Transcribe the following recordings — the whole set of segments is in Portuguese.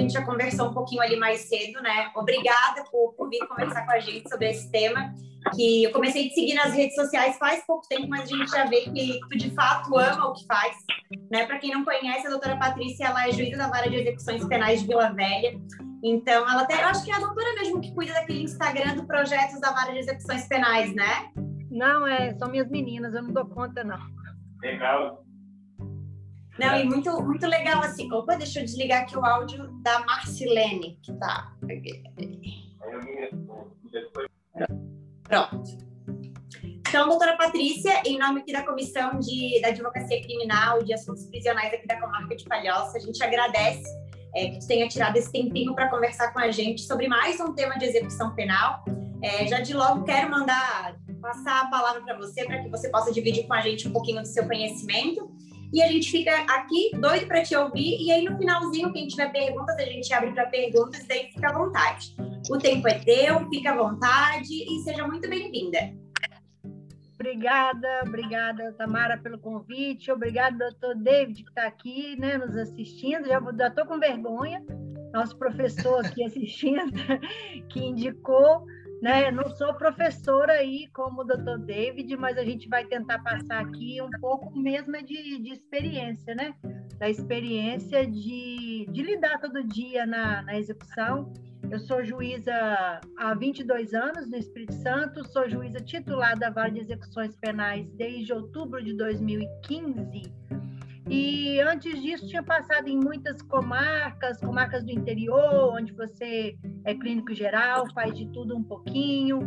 a gente já conversou um pouquinho ali mais cedo, né? Obrigada por, por vir conversar com a gente sobre esse tema, que eu comecei a te seguir nas redes sociais faz pouco tempo, mas a gente já vê que tu de fato ama o que faz, né? Para quem não conhece, a doutora Patrícia, ela é juíza da vara de execuções penais de Vila Velha. Então, ela até, eu acho que é a doutora mesmo que cuida daquele Instagram do Projetos da Vara de Execuções Penais, né? Não, é, são minhas meninas, eu não dou conta, não. Legal. Não, e muito, muito legal assim. Opa, deixa eu desligar aqui o áudio da Marcilene, que tá. Pronto. Então, doutora Patrícia, em nome aqui da Comissão de, da Advocacia Criminal de Assuntos Prisionais aqui da Comarca de Palhoça, a gente agradece é, que tu tenha tirado esse tempinho para conversar com a gente sobre mais um tema de execução penal. É, já de logo quero mandar passar a palavra para você para que você possa dividir com a gente um pouquinho do seu conhecimento. E a gente fica aqui doido para te ouvir. E aí, no finalzinho, quem tiver perguntas, a gente abre para perguntas, daí fica à vontade. O tempo é teu, fica à vontade e seja muito bem-vinda. Obrigada, obrigada, Tamara, pelo convite. Obrigado, doutor David, que está aqui né, nos assistindo. Já estou com vergonha, nosso professor aqui assistindo, que indicou. Né? Não sou professora aí como o doutor David, mas a gente vai tentar passar aqui um pouco mesmo de, de experiência, né? Da experiência de, de lidar todo dia na, na execução. Eu sou juíza há 22 anos no Espírito Santo, sou juíza titular da Vara de Execuções Penais desde outubro de 2015 e antes disso, tinha passado em muitas comarcas, comarcas do interior, onde você é clínico geral, faz de tudo um pouquinho.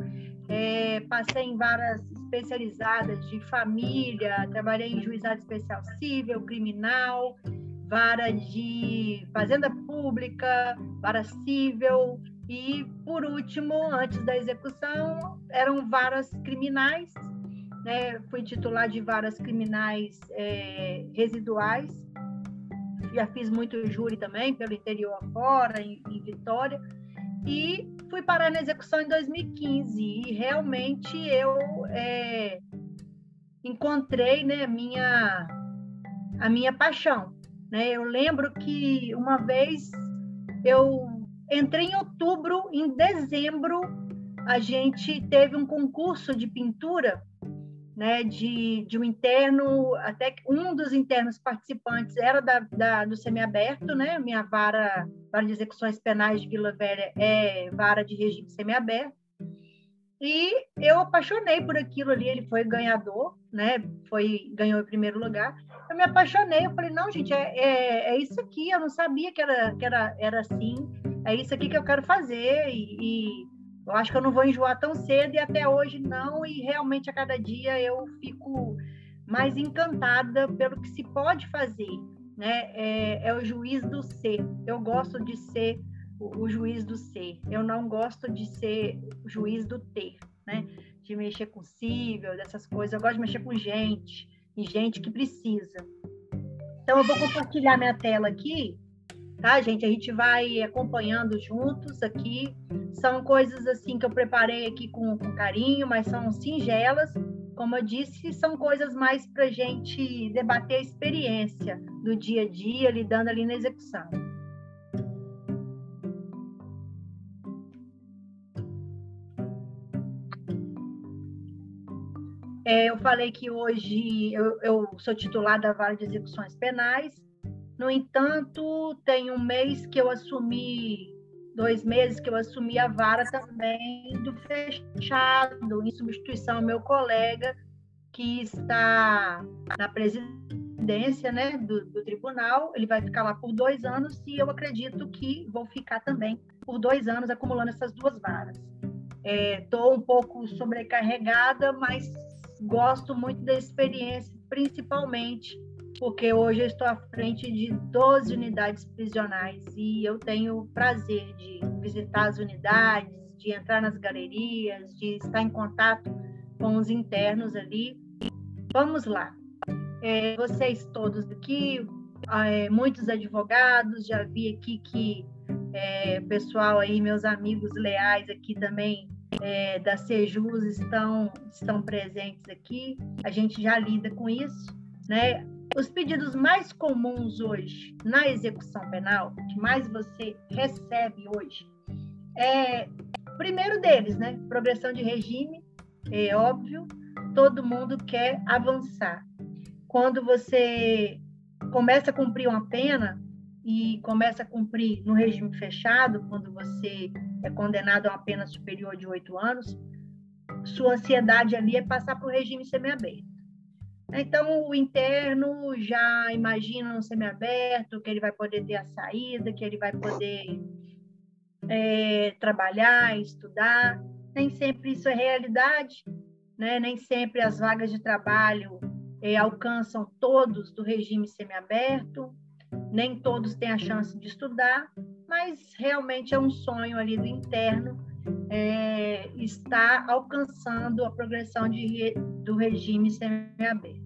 É, passei em varas especializadas de família, trabalhei em juizado especial civil, criminal, vara de fazenda pública, vara civil e, por último, antes da execução, eram varas criminais né? Fui titular de varas criminais é, residuais. Já fiz muito júri também, pelo interior afora, em, em Vitória. E fui parar na execução em 2015. E realmente eu é, encontrei né, minha, a minha paixão. Né? Eu lembro que uma vez eu entrei em outubro, em dezembro, a gente teve um concurso de pintura né, de, de um interno, até que um dos internos participantes era da, da do semiaberto, né? Minha vara, vara de execuções penais de Vila Velha é vara de regime semiaberto. E eu apaixonei por aquilo ali, ele foi ganhador, né? Foi ganhou em primeiro lugar. Eu me apaixonei, eu falei, não, gente, é, é, é isso aqui, eu não sabia que era, que era, era assim, é isso aqui que eu quero fazer. E, e eu acho que eu não vou enjoar tão cedo e até hoje não, e realmente a cada dia eu fico mais encantada pelo que se pode fazer, né? É, é o juiz do ser. Eu gosto de ser o, o, juiz do ser. Eu não gosto de ser o juiz do ter, né? De mexer com cível, dessas coisas. Eu gosto de mexer com gente e gente que precisa. Então eu vou compartilhar minha tela aqui tá, gente? A gente vai acompanhando juntos aqui. São coisas assim que eu preparei aqui com, com carinho, mas são singelas. Como eu disse, são coisas mais para gente debater a experiência do dia a dia, lidando ali na execução. É, eu falei que hoje eu, eu, sou titular da Vara de Execuções Penais, no entanto, tem um mês que eu assumi, dois meses que eu assumi a vara também do fechado, em substituição ao meu colega que está na presidência né, do, do tribunal. Ele vai ficar lá por dois anos e eu acredito que vou ficar também por dois anos acumulando essas duas varas. Estou é, um pouco sobrecarregada, mas gosto muito da experiência, principalmente porque hoje eu estou à frente de 12 unidades prisionais e eu tenho o prazer de visitar as unidades, de entrar nas galerias, de estar em contato com os internos ali. Vamos lá. É, vocês todos aqui, é, muitos advogados, já vi aqui que é, pessoal aí, meus amigos leais aqui também é, da Sejus estão, estão presentes aqui. A gente já lida com isso né? Os pedidos mais comuns hoje na execução penal, que mais você recebe hoje, é primeiro deles, né? Progressão de regime, é óbvio, todo mundo quer avançar. Quando você começa a cumprir uma pena e começa a cumprir no regime fechado, quando você é condenado a uma pena superior de oito anos, sua ansiedade ali é passar para o regime semiaberto. Então, o interno já imagina um semiaberto, que ele vai poder ter a saída, que ele vai poder é, trabalhar, estudar. Nem sempre isso é realidade, né? nem sempre as vagas de trabalho é, alcançam todos do regime semiaberto, nem todos têm a chance de estudar, mas realmente é um sonho ali do interno é, estar alcançando a progressão de, do regime semiaberto.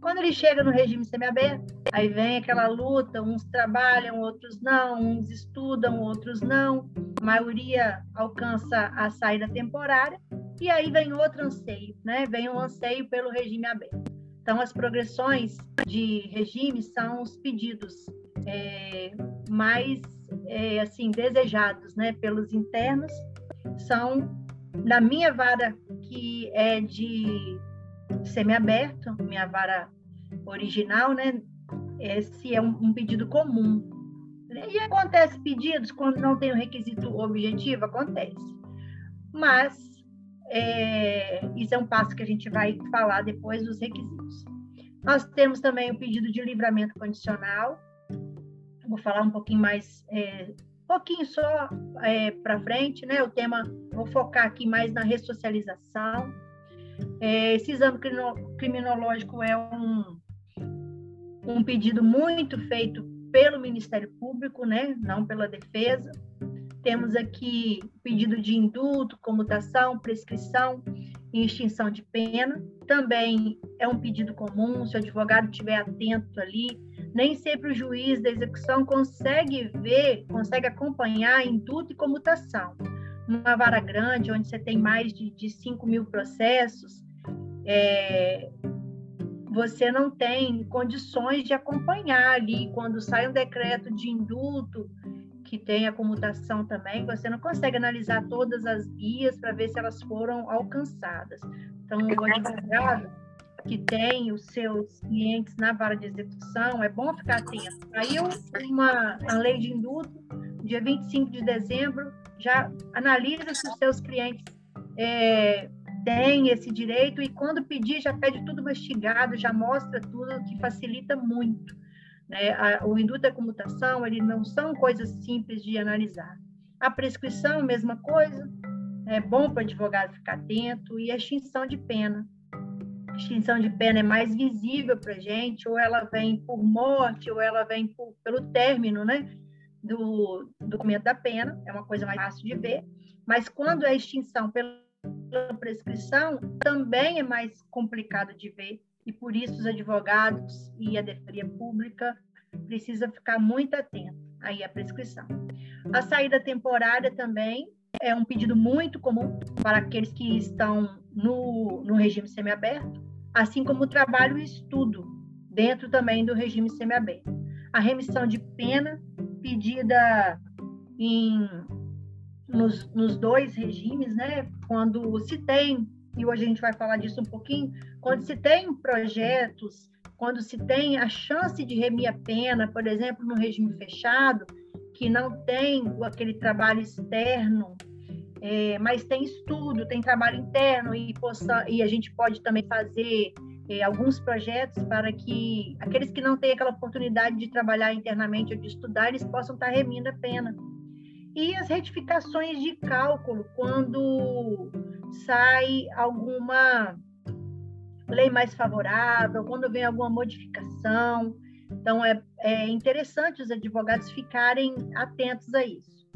Quando ele chega no regime semiaberto, aí vem aquela luta, uns trabalham, outros não, uns estudam, outros não, a maioria alcança a saída temporária, e aí vem outro anseio, né? Vem um anseio pelo regime aberto. Então, as progressões de regime são os pedidos é, mais é, assim desejados, né, pelos internos, são na minha vara que é de semiaberto, minha vara original, né? Esse é um, um pedido comum. E acontece pedidos quando não tem o um requisito objetivo, acontece. Mas é, isso é um passo que a gente vai falar depois dos requisitos. Nós temos também o pedido de livramento condicional. Vou falar um pouquinho mais, é, pouquinho só é, para frente, né? O tema, vou focar aqui mais na ressocialização é, esse exame criminológico é um, um pedido muito feito pelo Ministério Público, né? não pela defesa. Temos aqui pedido de indulto, comutação, prescrição e extinção de pena. Também é um pedido comum, se o advogado estiver atento ali. Nem sempre o juiz da execução consegue ver, consegue acompanhar indulto e comutação numa vara grande, onde você tem mais de, de 5 mil processos, é, você não tem condições de acompanhar ali, quando sai um decreto de indulto, que tem a comutação também, você não consegue analisar todas as guias para ver se elas foram alcançadas. Então, o advogado que tem os seus clientes na vara de execução, é bom ficar atento. Saiu uma a lei de indulto, dia 25 de dezembro, já analisa se os seus clientes é, têm esse direito e quando pedir já pede tudo mastigado, já mostra tudo, que facilita muito. Né? A, o indulto e a comutação, eles não são coisas simples de analisar. A prescrição, mesma coisa, é bom para o advogado ficar atento, e a extinção de pena. Extinção de pena é mais visível para a gente, ou ela vem por morte, ou ela vem por, pelo término, né? Do, do documento da pena, é uma coisa mais fácil de ver, mas quando é extinção pela prescrição, também é mais complicado de ver, e por isso os advogados e a defensoria pública precisa ficar muito atento aí à prescrição. A saída temporária também é um pedido muito comum para aqueles que estão no, no regime semiaberto, assim como o trabalho e estudo dentro também do regime semiaberto. A remissão de pena pedida em, nos, nos dois regimes, né? Quando se tem, e hoje a gente vai falar disso um pouquinho, quando se tem projetos, quando se tem a chance de remir a pena, por exemplo, no regime fechado, que não tem aquele trabalho externo, é, mas tem estudo, tem trabalho interno e, possa, e a gente pode também fazer é, alguns projetos para que aqueles que não têm aquela oportunidade de trabalhar internamente ou de estudar, eles possam estar remindo a pena. E as retificações de cálculo, quando sai alguma lei mais favorável, quando vem alguma modificação. Então, é, é interessante os advogados ficarem atentos a isso.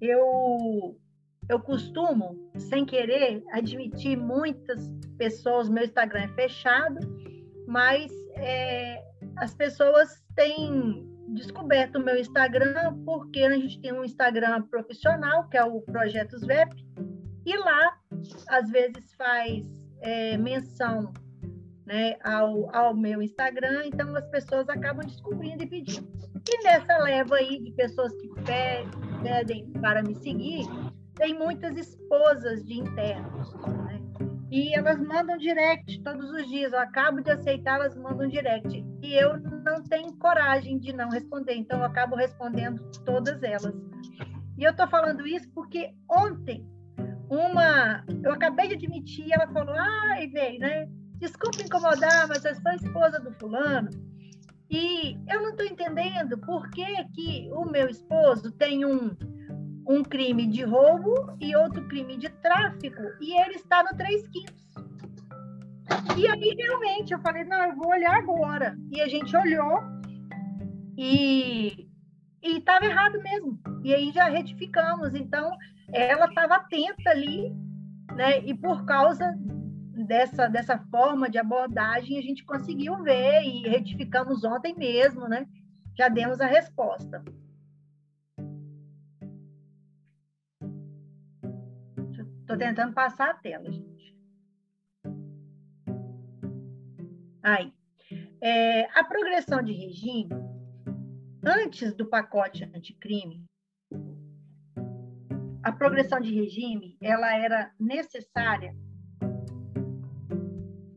Eu eu costumo, sem querer, admitir muitas pessoas, meu Instagram é fechado, mas é, as pessoas têm descoberto o meu Instagram porque a gente tem um Instagram profissional, que é o Projetos VEP, e lá, às vezes, faz é, menção né, ao, ao meu Instagram, então as pessoas acabam descobrindo e pedindo. E nessa leva aí de pessoas que pedem para me seguir, tem muitas esposas de internos, né? E elas mandam direct todos os dias. Eu acabo de aceitar, elas mandam direct. E eu não tenho coragem de não responder, então eu acabo respondendo todas elas. E eu estou falando isso porque ontem, uma. Eu acabei de admitir, ela falou: ai, veio, né? Desculpa incomodar, mas eu sou esposa do fulano. E eu não estou entendendo por que, que o meu esposo tem um, um crime de roubo e outro crime de tráfico, e ele está no 3 quintos. E aí, realmente, eu falei, não, eu vou olhar agora. E a gente olhou e estava errado mesmo. E aí já retificamos. Então, ela estava atenta ali, né? E por causa dessa, dessa forma de abordagem, a gente conseguiu ver e retificamos ontem mesmo, né? Já demos a resposta. Estou tentando passar a tela, gente. Aí. É, a progressão de regime, antes do pacote anticrime, a progressão de regime, ela era necessária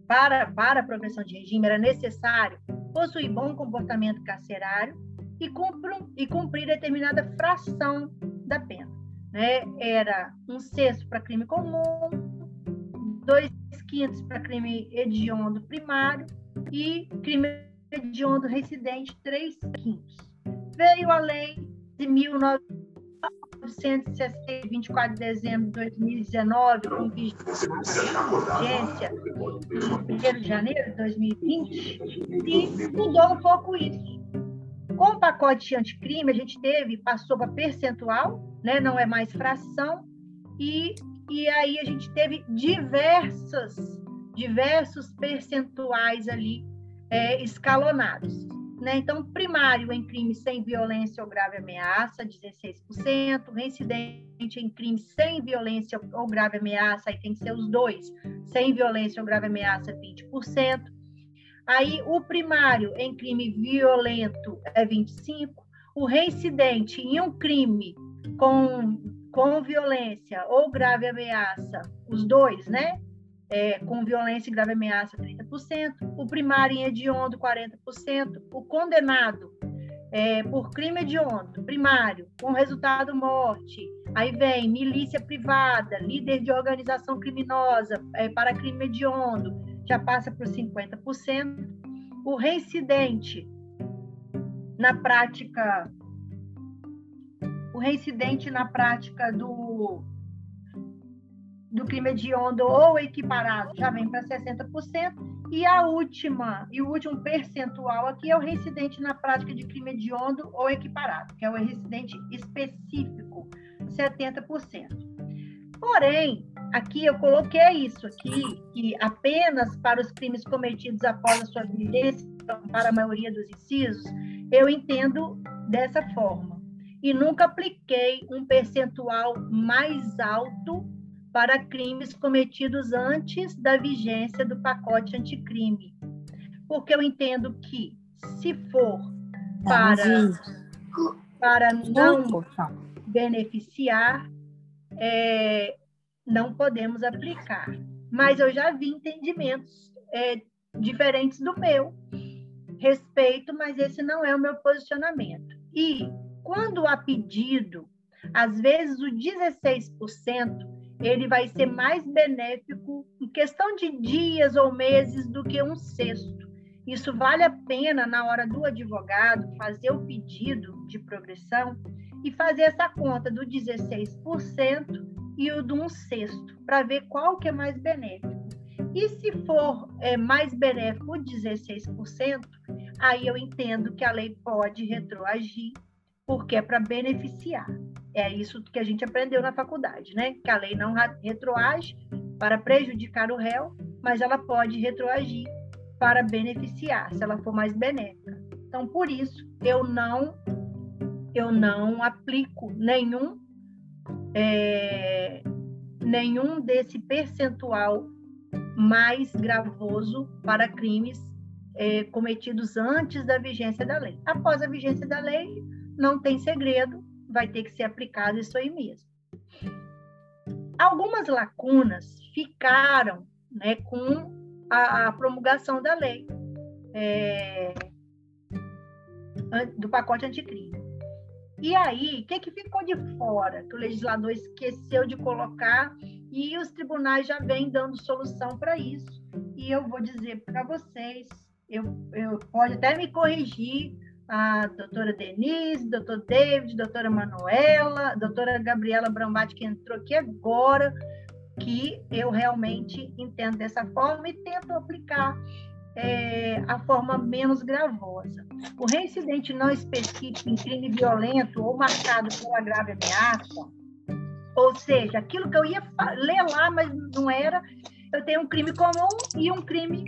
para, para a progressão de regime, era necessário possuir bom comportamento carcerário e cumprir, e cumprir determinada fração da pena né, era um sexto para crime comum, dois quintos para crime hediondo primário e crime hediondo residente, três quintos. Veio a lei de 1960, 24 de dezembro de 2019, com vigência 1 de janeiro de 2020, e mudou um pouco isso. Com o pacote anticrime, a gente teve, passou para percentual, né? não é mais fração, e, e aí a gente teve diversas, diversos percentuais ali é, escalonados. Né? Então, primário em crime sem violência ou grave ameaça, 16%, reincidente em crime sem violência ou grave ameaça, aí tem que ser os dois, sem violência ou grave ameaça, 20%. Aí, o primário em crime violento é 25%, o reincidente em um crime com, com violência ou grave ameaça, os dois, né? É, com violência e grave ameaça, 30%, o primário em hediondo, 40%, o condenado é, por crime hediondo, primário, com resultado morte, aí vem milícia privada, líder de organização criminosa é, para crime hediondo, já passa por 50%, o reincidente na prática o reincidente na prática do, do crime hediondo ou equiparado já vem para 60%, e a última, e o último percentual aqui é o reincidente na prática de crime hediondo ou equiparado, que é o reincidente específico, 70%. Porém, aqui eu coloquei isso aqui, que apenas para os crimes cometidos após a sua vigência, para a maioria dos incisos, eu entendo dessa forma e nunca apliquei um percentual mais alto para crimes cometidos antes da vigência do pacote anticrime. Porque eu entendo que, se for para, para não beneficiar, é, não podemos aplicar. Mas eu já vi entendimentos é, diferentes do meu. Respeito, mas esse não é o meu posicionamento. E quando há pedido, às vezes o 16% ele vai ser mais benéfico em questão de dias ou meses do que um sexto. Isso vale a pena na hora do advogado fazer o pedido de progressão e fazer essa conta do 16% e o do um sexto, para ver qual que é mais benéfico. E se for é, mais benéfico o 16%, aí eu entendo que a lei pode retroagir porque é para beneficiar. É isso que a gente aprendeu na faculdade, né? Que a lei não retroage para prejudicar o réu, mas ela pode retroagir para beneficiar, se ela for mais benéfica. Então, por isso, eu não eu não aplico nenhum é, nenhum desse percentual mais gravoso para crimes é, cometidos antes da vigência da lei. Após a vigência da lei, não tem segredo, vai ter que ser aplicado isso aí mesmo. Algumas lacunas ficaram né, com a, a promulgação da lei é, do pacote anticrime. E aí, o que, que ficou de fora? Que o legislador esqueceu de colocar e os tribunais já vêm dando solução para isso. E eu vou dizer para vocês, eu, eu pode até me corrigir, a doutora Denise, doutor David, doutora Manuela, doutora Gabriela Brambati, que entrou aqui agora, que eu realmente entendo dessa forma e tento aplicar é, a forma menos gravosa. O reincidente não específico em crime violento ou marcado pela grave ameaça, ou seja, aquilo que eu ia ler lá, mas não era, eu tenho um crime comum e um crime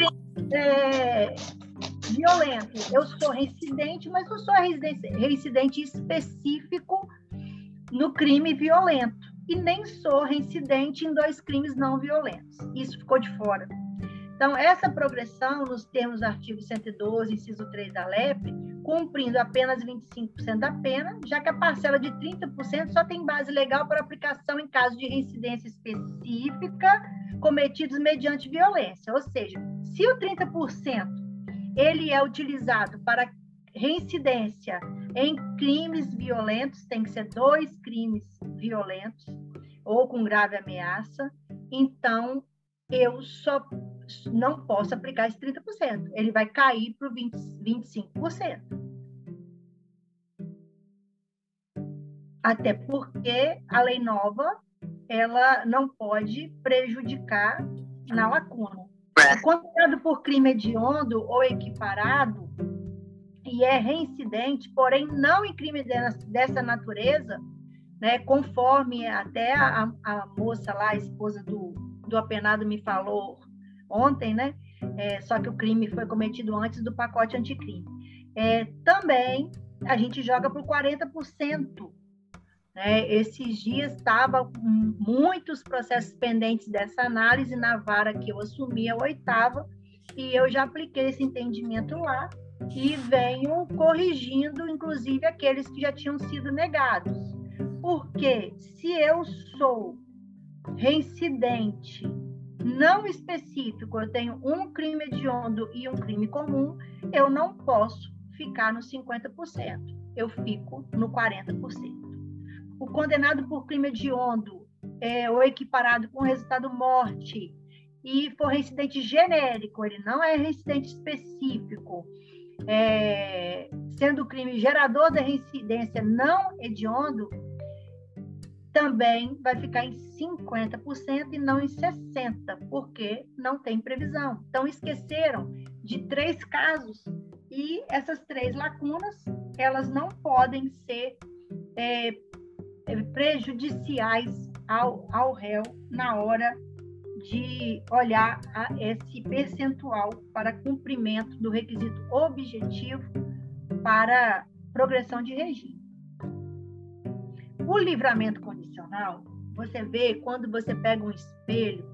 é, violento. Eu sou reincidente, mas não sou reincidente específico no crime violento. E nem sou reincidente em dois crimes não violentos. Isso ficou de fora. Então, essa progressão, nos termos do artigo 112, inciso 3 da LEP, cumprindo apenas 25% da pena, já que a parcela de 30% só tem base legal para aplicação em caso de reincidência específica cometidos mediante violência. Ou seja, se o 30% ele é utilizado para reincidência em crimes violentos, tem que ser dois crimes violentos ou com grave ameaça, então eu só não posso aplicar esse 30%. Ele vai cair para o 25%. Até porque a lei nova ela não pode prejudicar na lacuna. Condenado por crime hediondo ou equiparado e é reincidente, porém não em crime dessa natureza, né, conforme até a, a moça lá, a esposa do, do apenado me falou ontem, né? É, só que o crime foi cometido antes do pacote anticrime. É, também a gente joga por 40%. Né? Esses dias estavam muitos processos pendentes dessa análise na vara que eu assumi, a oitava, e eu já apliquei esse entendimento lá e venho corrigindo, inclusive, aqueles que já tinham sido negados. Porque se eu sou reincidente não específico, eu tenho um crime hediondo e um crime comum, eu não posso ficar no 50%, eu fico no 40%. O condenado por crime hediondo é, ou equiparado com resultado morte e for reincidente genérico, ele não é reincidente específico, é, sendo o crime gerador da reincidência não hediondo, também vai ficar em 50% e não em 60%, porque não tem previsão. Então, esqueceram de três casos e essas três lacunas, elas não podem ser é, é, prejudiciais ao, ao réu na hora de olhar a, esse percentual para cumprimento do requisito objetivo para progressão de regime. O livramento condicional, você vê quando você pega um espelho,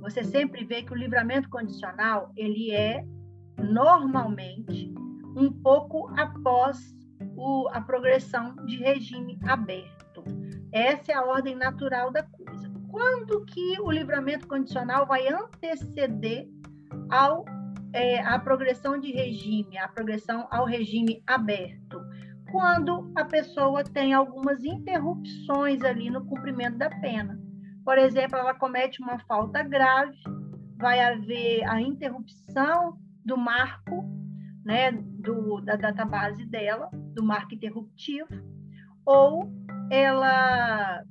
você sempre vê que o livramento condicional ele é normalmente um pouco após o, a progressão de regime aberto. Essa é a ordem natural da coisa. Quando que o livramento condicional vai anteceder ao é, a progressão de regime, a progressão ao regime aberto? Quando a pessoa tem algumas interrupções ali no cumprimento da pena. Por exemplo, ela comete uma falta grave, vai haver a interrupção do marco, né, do, da database dela, do marco interruptivo, ou ela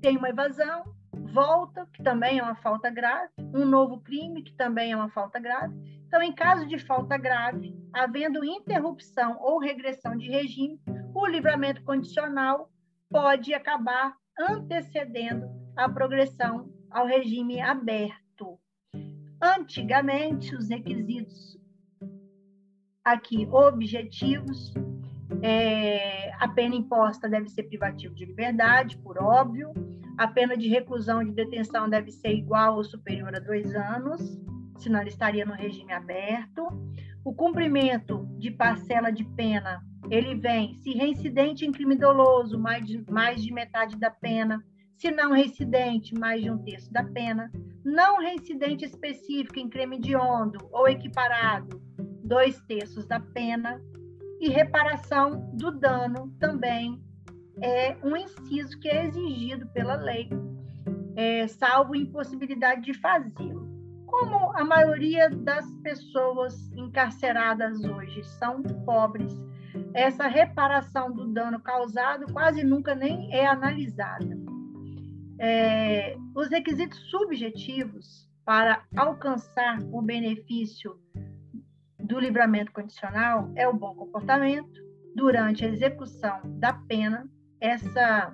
tem uma evasão, volta, que também é uma falta grave, um novo crime, que também é uma falta grave, então, em caso de falta grave, havendo interrupção ou regressão de regime, o livramento condicional pode acabar antecedendo a progressão ao regime aberto. Antigamente, os requisitos aqui objetivos, é, a pena imposta deve ser privativa de liberdade, por óbvio, a pena de reclusão de detenção deve ser igual ou superior a dois anos, senão ele estaria no regime aberto. O cumprimento de parcela de pena, ele vem se reincidente em crime doloso, mais de, mais de metade da pena, se não reincidente, mais de um terço da pena, não reincidente específico em crime de ondo ou equiparado, dois terços da pena, e reparação do dano também é um inciso que é exigido pela lei, é, salvo impossibilidade de fazê-lo. Como a maioria das pessoas encarceradas hoje são pobres, essa reparação do dano causado quase nunca nem é analisada. É, os requisitos subjetivos para alcançar o benefício do livramento condicional é o bom comportamento durante a execução da pena. Essa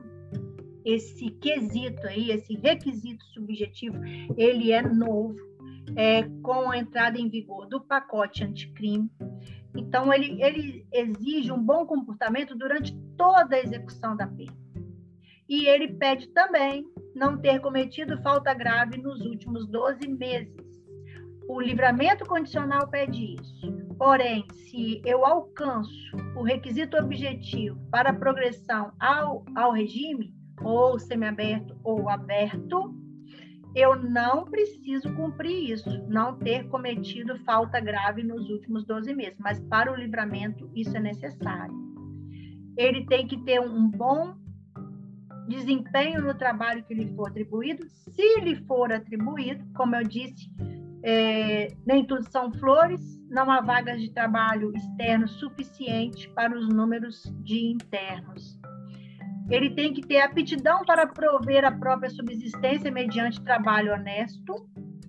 esse quesito aí, esse requisito subjetivo, ele é novo, é, com a entrada em vigor do pacote anticrime. Então, ele, ele exige um bom comportamento durante toda a execução da pena. E ele pede também não ter cometido falta grave nos últimos 12 meses. O livramento condicional pede isso. Porém, se eu alcanço o requisito objetivo para a progressão ao, ao regime, ou semiaberto ou aberto, eu não preciso cumprir isso, não ter cometido falta grave nos últimos 12 meses, mas para o livramento isso é necessário. Ele tem que ter um bom desempenho no trabalho que lhe for atribuído, se lhe for atribuído, como eu disse, é, nem tudo são flores, não há vagas de trabalho externo suficiente para os números de internos ele tem que ter aptidão para prover a própria subsistência mediante trabalho honesto.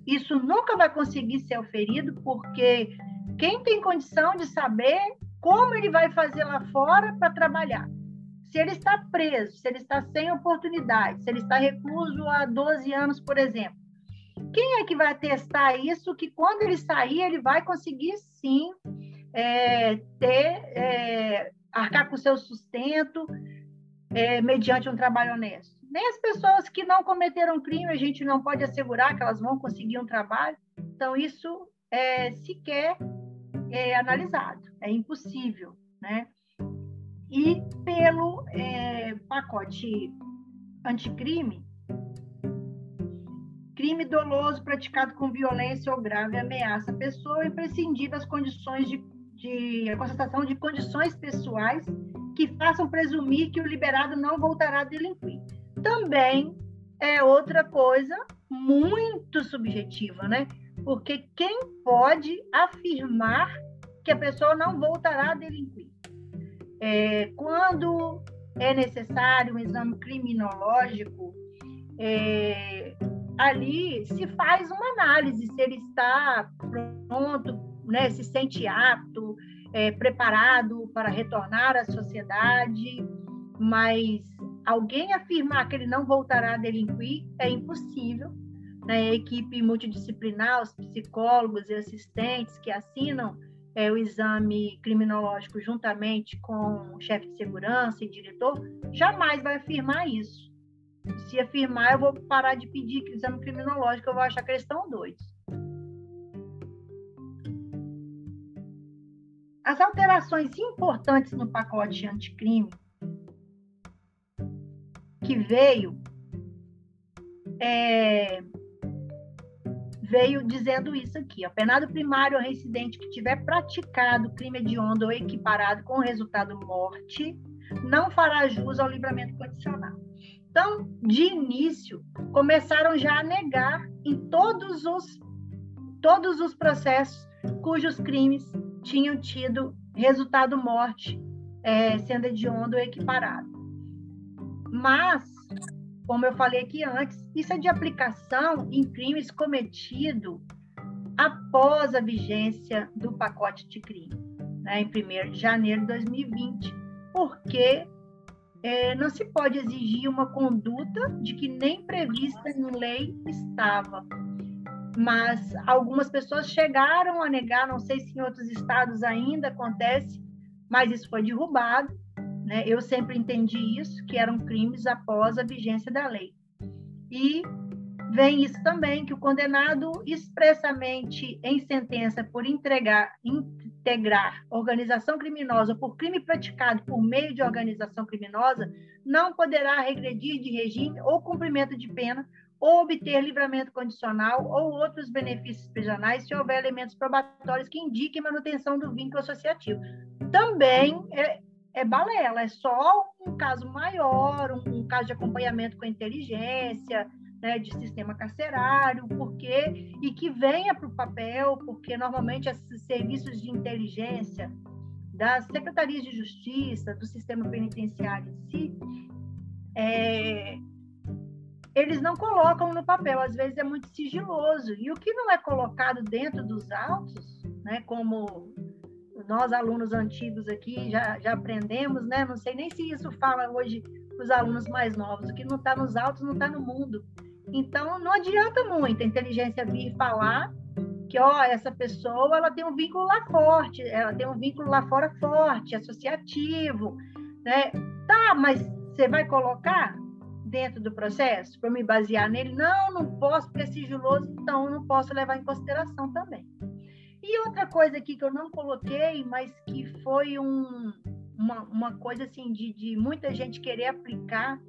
Isso nunca vai conseguir ser oferido, porque quem tem condição de saber como ele vai fazer lá fora para trabalhar? Se ele está preso, se ele está sem oportunidade, se ele está recluso há 12 anos, por exemplo, quem é que vai testar isso? Que quando ele sair, ele vai conseguir sim é, ter, é, arcar com o seu sustento, é, mediante um trabalho honesto. Nem as pessoas que não cometeram crime, a gente não pode assegurar que elas vão conseguir um trabalho. Então, isso é sequer é analisado, é impossível. Né? E pelo é, pacote anticrime, crime doloso praticado com violência ou grave ameaça à pessoa, imprescindível as condições de, de a constatação de condições pessoais que façam presumir que o liberado não voltará a delinquir. Também é outra coisa muito subjetiva, né? Porque quem pode afirmar que a pessoa não voltará a delinquir? É, quando é necessário um exame criminológico, é, ali se faz uma análise se ele está pronto, né, se sente apto, é, preparado para retornar à sociedade, mas alguém afirmar que ele não voltará a delinquir é impossível. Né? A equipe multidisciplinar, os psicólogos e assistentes que assinam é, o exame criminológico juntamente com o chefe de segurança e diretor, jamais vai afirmar isso. Se afirmar, eu vou parar de pedir exame criminológico, eu vou achar que eles estão doidos. As alterações importantes no pacote anticrime que veio é, veio dizendo isso aqui: o penado primário ou reincidente que tiver praticado crime hediondo ou equiparado com resultado morte não fará jus ao livramento condicional. Então, de início, começaram já a negar em todos os todos os processos cujos crimes tinham tido resultado morte, é, sendo hediondo equiparado. Mas, como eu falei aqui antes, isso é de aplicação em crimes cometidos após a vigência do pacote de crime, né, em 1 de janeiro de 2020, porque é, não se pode exigir uma conduta de que nem prevista em lei estava mas algumas pessoas chegaram a negar, não sei se em outros estados ainda acontece, mas isso foi derrubado. Né? Eu sempre entendi isso, que eram crimes após a vigência da lei. E vem isso também, que o condenado expressamente em sentença por entregar, integrar organização criminosa por crime praticado por meio de organização criminosa, não poderá regredir de regime ou cumprimento de pena ou obter livramento condicional ou outros benefícios prisionais se houver elementos probatórios que indiquem manutenção do vínculo associativo. Também é, é balela, é só um caso maior, um, um caso de acompanhamento com inteligência, né, de sistema carcerário, porque e que venha para o papel, porque normalmente esses serviços de inteligência das secretarias de justiça, do sistema penitenciário em si, é, eles não colocam no papel, às vezes é muito sigiloso. E o que não é colocado dentro dos autos, né, como nós alunos antigos aqui já, já aprendemos, né? Não sei nem se isso fala hoje para os alunos mais novos. O que não está nos autos não está no mundo. Então não adianta muito a inteligência vir falar que ó, essa pessoa ela tem um vínculo lá forte, ela tem um vínculo lá fora forte, associativo, né? Tá, mas você vai colocar dentro do processo para me basear nele? Não, não posso, porque é sigiloso, então não posso levar em consideração também. E outra coisa aqui que eu não coloquei, mas que foi um, uma, uma coisa assim de, de muita gente querer aplicar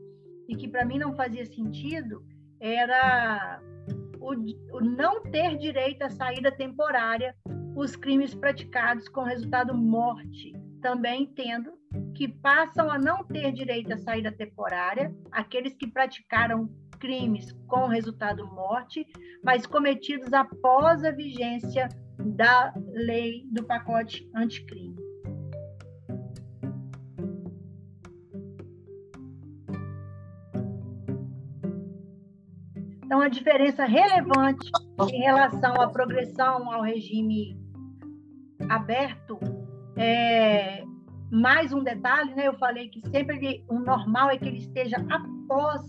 e que para mim não fazia sentido, era o, o, não ter direito à saída temporária os crimes praticados com resultado morte, também tendo que passam a não ter direito à saída temporária aqueles que praticaram crimes com resultado morte, mas cometidos após a vigência da lei do pacote anticrime. Então, a diferença relevante em relação à progressão ao regime aberto é mais um detalhe, né? Eu falei que sempre o normal é que ele esteja após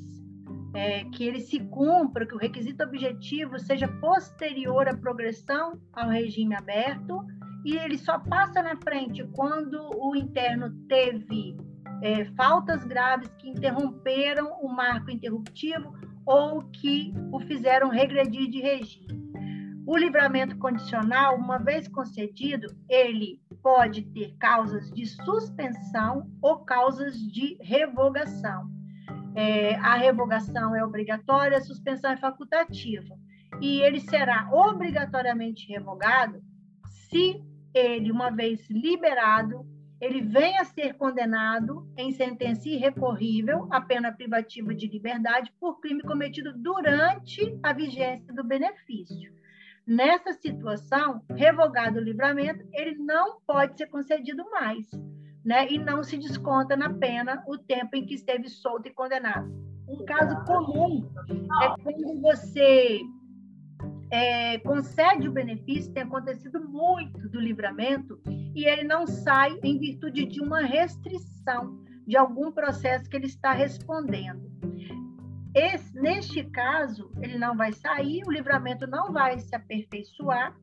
é, que ele se cumpra, que o requisito objetivo seja posterior à progressão ao regime aberto, e ele só passa na frente quando o interno teve é, faltas graves que interromperam o marco interruptivo ou que o fizeram regredir de regime. O livramento condicional, uma vez concedido, ele pode ter causas de suspensão ou causas de revogação. É, a revogação é obrigatória, a suspensão é facultativa. E ele será obrigatoriamente revogado se ele, uma vez liberado, ele venha a ser condenado em sentença irrecorrível à pena privativa de liberdade por crime cometido durante a vigência do benefício. Nessa situação, revogado o livramento, ele não pode ser concedido mais né? E não se desconta na pena o tempo em que esteve solto e condenado. Um caso comum é quando você é, concede o benefício, tem acontecido muito do livramento, e ele não sai em virtude de uma restrição de algum processo que ele está respondendo. Esse, neste caso, ele não vai sair, o livramento não vai se aperfeiçoar,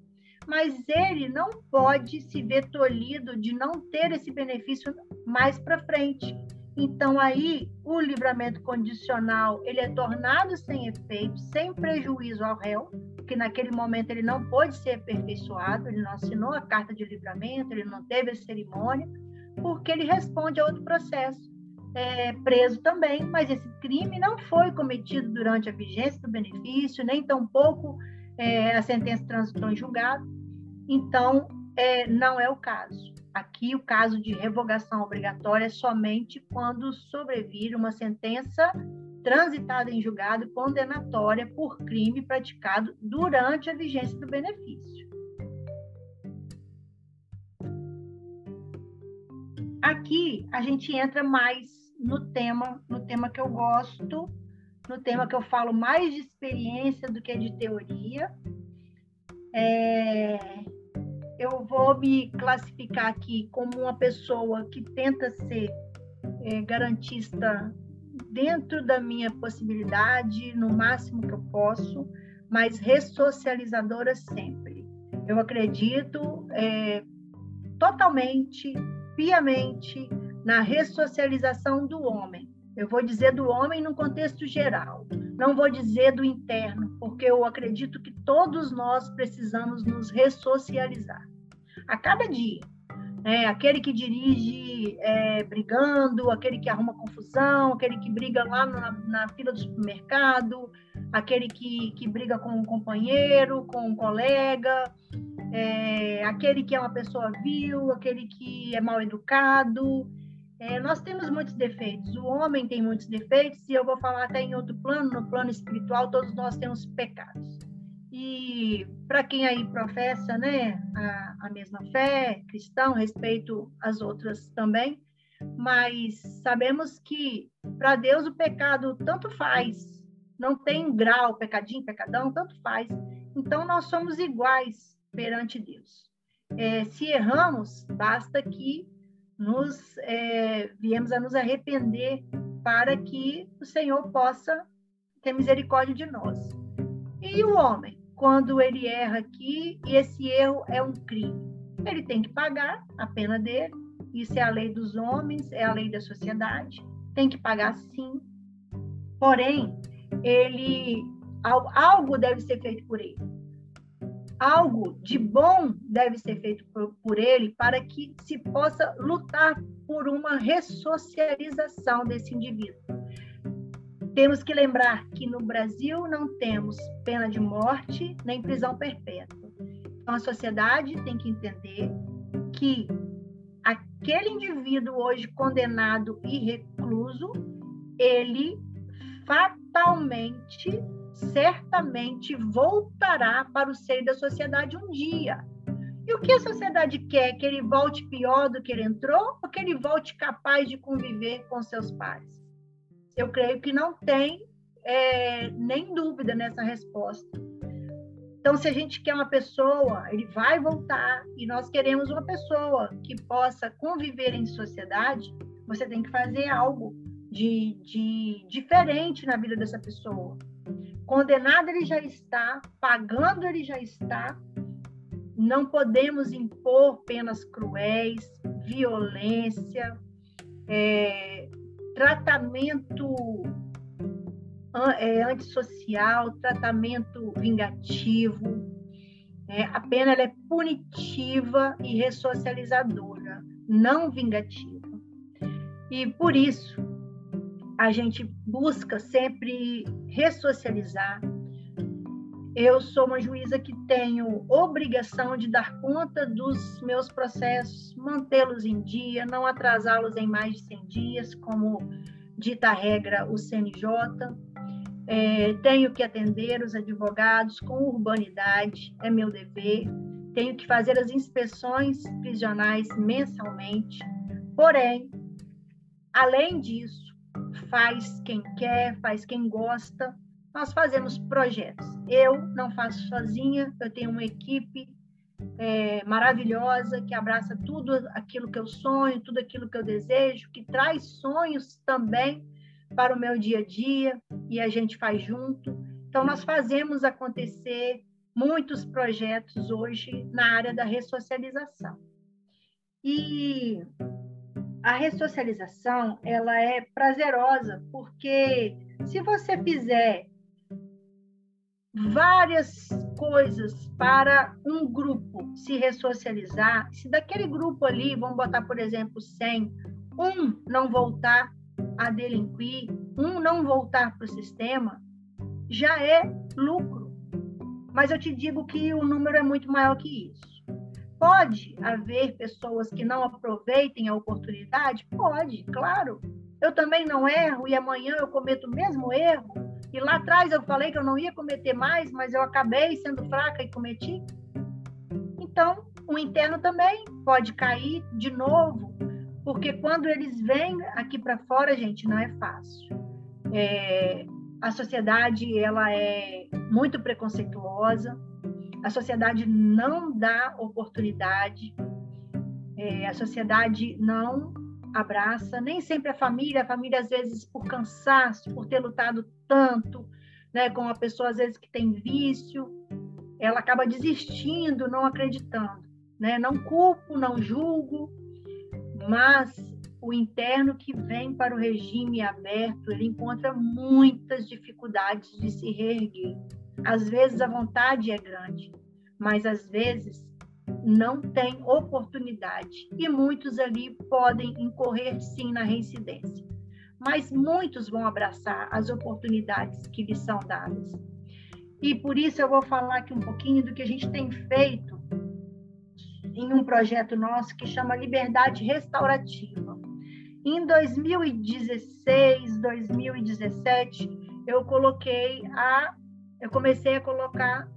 mas ele não pode se ver tolhido de não ter esse benefício mais para frente. Então aí o livramento condicional ele é tornado sem efeito, sem prejuízo ao réu, que naquele momento ele não pôde ser aperfeiçoado, ele não assinou a carta de livramento, ele não teve a cerimônia, porque ele responde a outro processo. É, preso também, mas esse crime não foi cometido durante a vigência do benefício, nem tampouco é, a sentença transitou em julgado, então é, não é o caso. Aqui, o caso de revogação obrigatória é somente quando sobrevir uma sentença transitada em julgado condenatória por crime praticado durante a vigência do benefício. Aqui a gente entra mais no tema, no tema que eu gosto, no tema que eu falo mais de experiência do que de teoria. É, eu vou me classificar aqui como uma pessoa que tenta ser é, garantista dentro da minha possibilidade, no máximo que eu posso, mas ressocializadora sempre. Eu acredito é, totalmente, piamente, na ressocialização do homem eu vou dizer do homem no contexto geral, não vou dizer do interno, porque eu acredito que todos nós precisamos nos ressocializar. A cada dia. Né? Aquele que dirige é, brigando, aquele que arruma confusão, aquele que briga lá na, na fila do supermercado, aquele que, que briga com um companheiro, com um colega, é, aquele que é uma pessoa vil, aquele que é mal educado. É, nós temos muitos defeitos. O homem tem muitos defeitos, e eu vou falar até em outro plano, no plano espiritual, todos nós temos pecados. E para quem aí professa né, a, a mesma fé, cristão, respeito as outras também, mas sabemos que para Deus o pecado tanto faz, não tem grau, pecadinho, pecadão, tanto faz. Então nós somos iguais perante Deus. É, se erramos, basta que nos é, viemos a nos arrepender para que o Senhor possa ter misericórdia de nós. E o homem, quando ele erra aqui e esse erro é um crime, ele tem que pagar a pena dele. Isso é a lei dos homens, é a lei da sociedade. Tem que pagar sim. Porém, ele algo deve ser feito por ele. Algo de bom deve ser feito por, por ele para que se possa lutar por uma ressocialização desse indivíduo. Temos que lembrar que no Brasil não temos pena de morte nem prisão perpétua. Então a sociedade tem que entender que aquele indivíduo hoje condenado e recluso, ele fatalmente, certamente voltará para o seio da sociedade um dia. E o que a sociedade quer? Que ele volte pior do que ele entrou ou que ele volte capaz de conviver com seus pais? Eu creio que não tem é, nem dúvida nessa resposta. Então, se a gente quer uma pessoa, ele vai voltar, e nós queremos uma pessoa que possa conviver em sociedade, você tem que fazer algo de, de diferente na vida dessa pessoa. Condenado ele já está, pagando ele já está. Não podemos impor penas cruéis, violência, é, tratamento é, antissocial, tratamento vingativo. É, a pena é punitiva e ressocializadora, não vingativa. E por isso, a gente busca sempre ressocializar. Eu sou uma juíza que tenho obrigação de dar conta dos meus processos, mantê-los em dia, não atrasá-los em mais de 100 dias, como dita a regra o CNJ. É, tenho que atender os advogados com urbanidade, é meu dever. Tenho que fazer as inspeções prisionais mensalmente. Porém, além disso, faz quem quer, faz quem gosta. Nós fazemos projetos. Eu não faço sozinha, eu tenho uma equipe é, maravilhosa que abraça tudo aquilo que eu sonho, tudo aquilo que eu desejo, que traz sonhos também para o meu dia a dia e a gente faz junto. Então, nós fazemos acontecer muitos projetos hoje na área da ressocialização. E a ressocialização ela é prazerosa porque se você fizer várias coisas para um grupo se ressocializar, se daquele grupo ali, vamos botar por exemplo 100, um não voltar a delinquir, um não voltar para o sistema, já é lucro. Mas eu te digo que o número é muito maior que isso. Pode haver pessoas que não aproveitem a oportunidade? Pode, claro. Eu também não erro e amanhã eu cometo o mesmo erro. E lá atrás eu falei que eu não ia cometer mais, mas eu acabei sendo fraca e cometi. Então, o interno também pode cair de novo, porque quando eles vêm aqui para fora, gente, não é fácil. É, a sociedade ela é muito preconceituosa, a sociedade não dá oportunidade, é, a sociedade não abraça, nem sempre a família, a família às vezes por cansaço, por ter lutado tanto, né, com uma pessoa às vezes que tem vício, ela acaba desistindo, não acreditando, né? Não culpo, não julgo, mas o interno que vem para o regime aberto, ele encontra muitas dificuldades de se reerguer. Às vezes a vontade é grande, mas às vezes não tem oportunidade. E muitos ali podem incorrer sim na reincidência. Mas muitos vão abraçar as oportunidades que lhes são dadas. E por isso eu vou falar aqui um pouquinho do que a gente tem feito em um projeto nosso que chama Liberdade Restaurativa. Em 2016, 2017, eu coloquei a eu comecei a colocar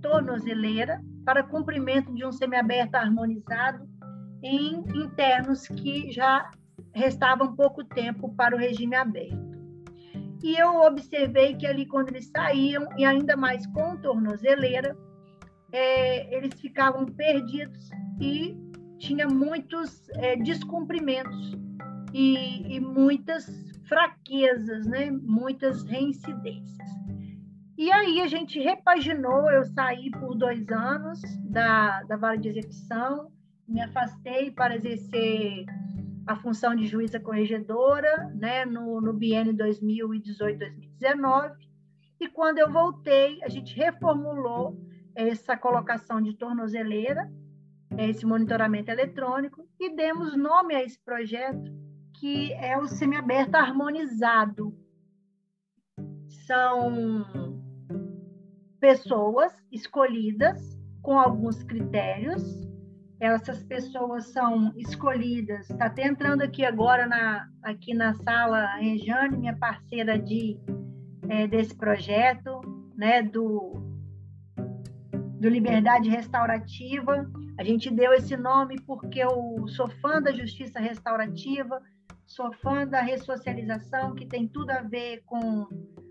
tornozeleira para cumprimento de um semiaberto harmonizado em internos que já restavam pouco tempo para o regime aberto. E eu observei que ali, quando eles saíam, e ainda mais com tornozeleira, é, eles ficavam perdidos e tinha muitos é, descumprimentos e, e, muitas fraquezas, né? muitas reincidências. E aí a gente repaginou, eu saí por dois anos da, da vara de execução, me afastei para exercer a função de juíza corregedora né, no, no biênio 2018-2019. E quando eu voltei, a gente reformulou essa colocação de tornozeleira, esse monitoramento eletrônico, e demos nome a esse projeto, que é o semiaberto harmonizado. São pessoas escolhidas com alguns critérios. Essas pessoas são escolhidas. Está até entrando aqui agora na, aqui na sala a Rejane, minha parceira de, é, desse projeto, né, do, do Liberdade Restaurativa. A gente deu esse nome porque eu sou fã da justiça restaurativa, sou fã da ressocialização, que tem tudo a ver com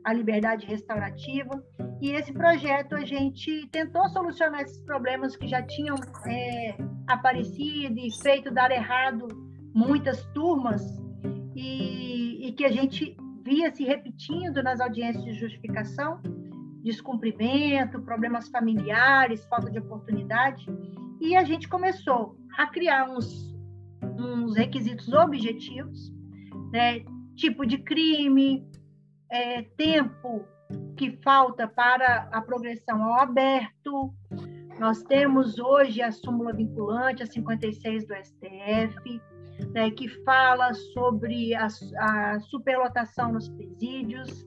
a liberdade restaurativa. E esse projeto a gente tentou solucionar esses problemas que já tinham é, aparecido e feito dar errado muitas turmas e, e que a gente via se repetindo nas audiências de justificação, descumprimento, problemas familiares, falta de oportunidade. E a gente começou a criar uns, uns requisitos objetivos, né? tipo de crime, é, tempo que falta para a progressão ao aberto. Nós temos hoje a súmula vinculante, a 56 do STF, né, que fala sobre a, a superlotação nos presídios,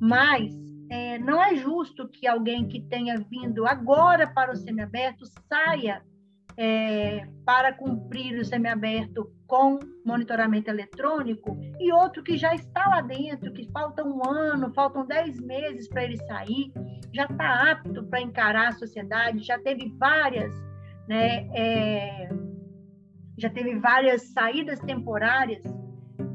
mas é, não é justo que alguém que tenha vindo agora para o semiaberto saia é, para cumprir o semiaberto com monitoramento eletrônico e outro que já está lá dentro, que falta um ano, faltam dez meses para ele sair, já está apto para encarar a sociedade, já teve várias, né, é, já teve várias saídas temporárias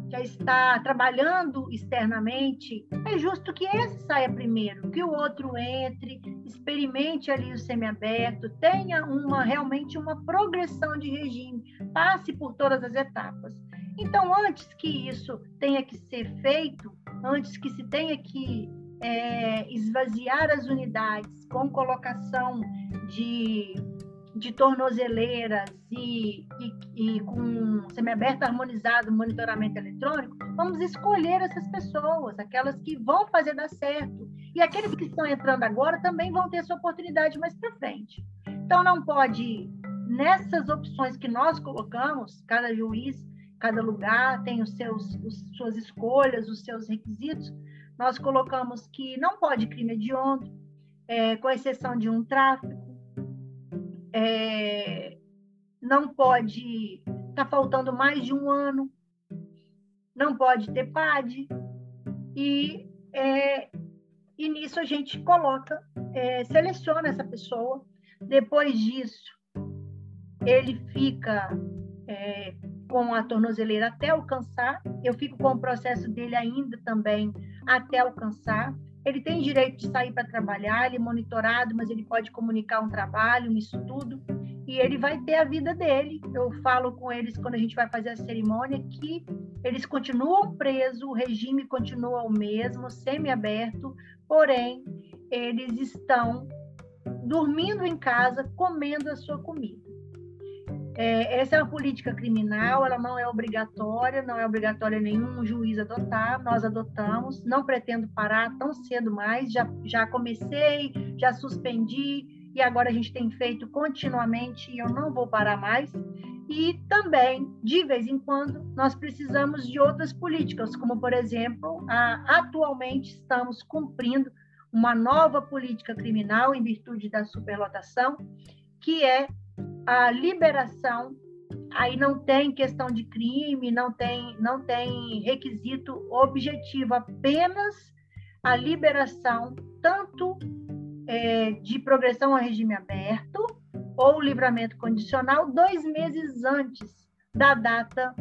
já está trabalhando externamente, é justo que esse saia primeiro, que o outro entre, experimente ali o semiaberto, tenha uma realmente uma progressão de regime, passe por todas as etapas. Então, antes que isso tenha que ser feito, antes que se tenha que é, esvaziar as unidades com colocação de de tornozeleiras e, e, e com semiaberto harmonizado, monitoramento eletrônico, vamos escolher essas pessoas, aquelas que vão fazer dar certo. E aqueles que estão entrando agora também vão ter sua oportunidade mais para frente. Então, não pode, nessas opções que nós colocamos, cada juiz, cada lugar tem os seus, os, suas escolhas, os seus requisitos, nós colocamos que não pode crime hediondo, é, com exceção de um tráfico, é, não pode estar tá faltando mais de um ano, não pode ter PAD, e, é, e nisso a gente coloca, é, seleciona essa pessoa, depois disso ele fica é, com a tornozeleira até alcançar, eu fico com o processo dele ainda também até alcançar, ele tem direito de sair para trabalhar, ele é monitorado, mas ele pode comunicar um trabalho, um estudo, e ele vai ter a vida dele. Eu falo com eles quando a gente vai fazer a cerimônia que eles continuam presos, o regime continua o mesmo, semi-aberto, porém, eles estão dormindo em casa, comendo a sua comida. É, essa é uma política criminal, ela não é obrigatória, não é obrigatória nenhum juiz adotar, nós adotamos, não pretendo parar tão cedo mais, já, já comecei, já suspendi, e agora a gente tem feito continuamente e eu não vou parar mais. E também, de vez em quando, nós precisamos de outras políticas, como, por exemplo, a, atualmente estamos cumprindo uma nova política criminal em virtude da superlotação, que é a liberação. Aí não tem questão de crime, não tem, não tem requisito objetivo, apenas a liberação tanto é, de progressão ao regime aberto ou livramento condicional dois meses antes da data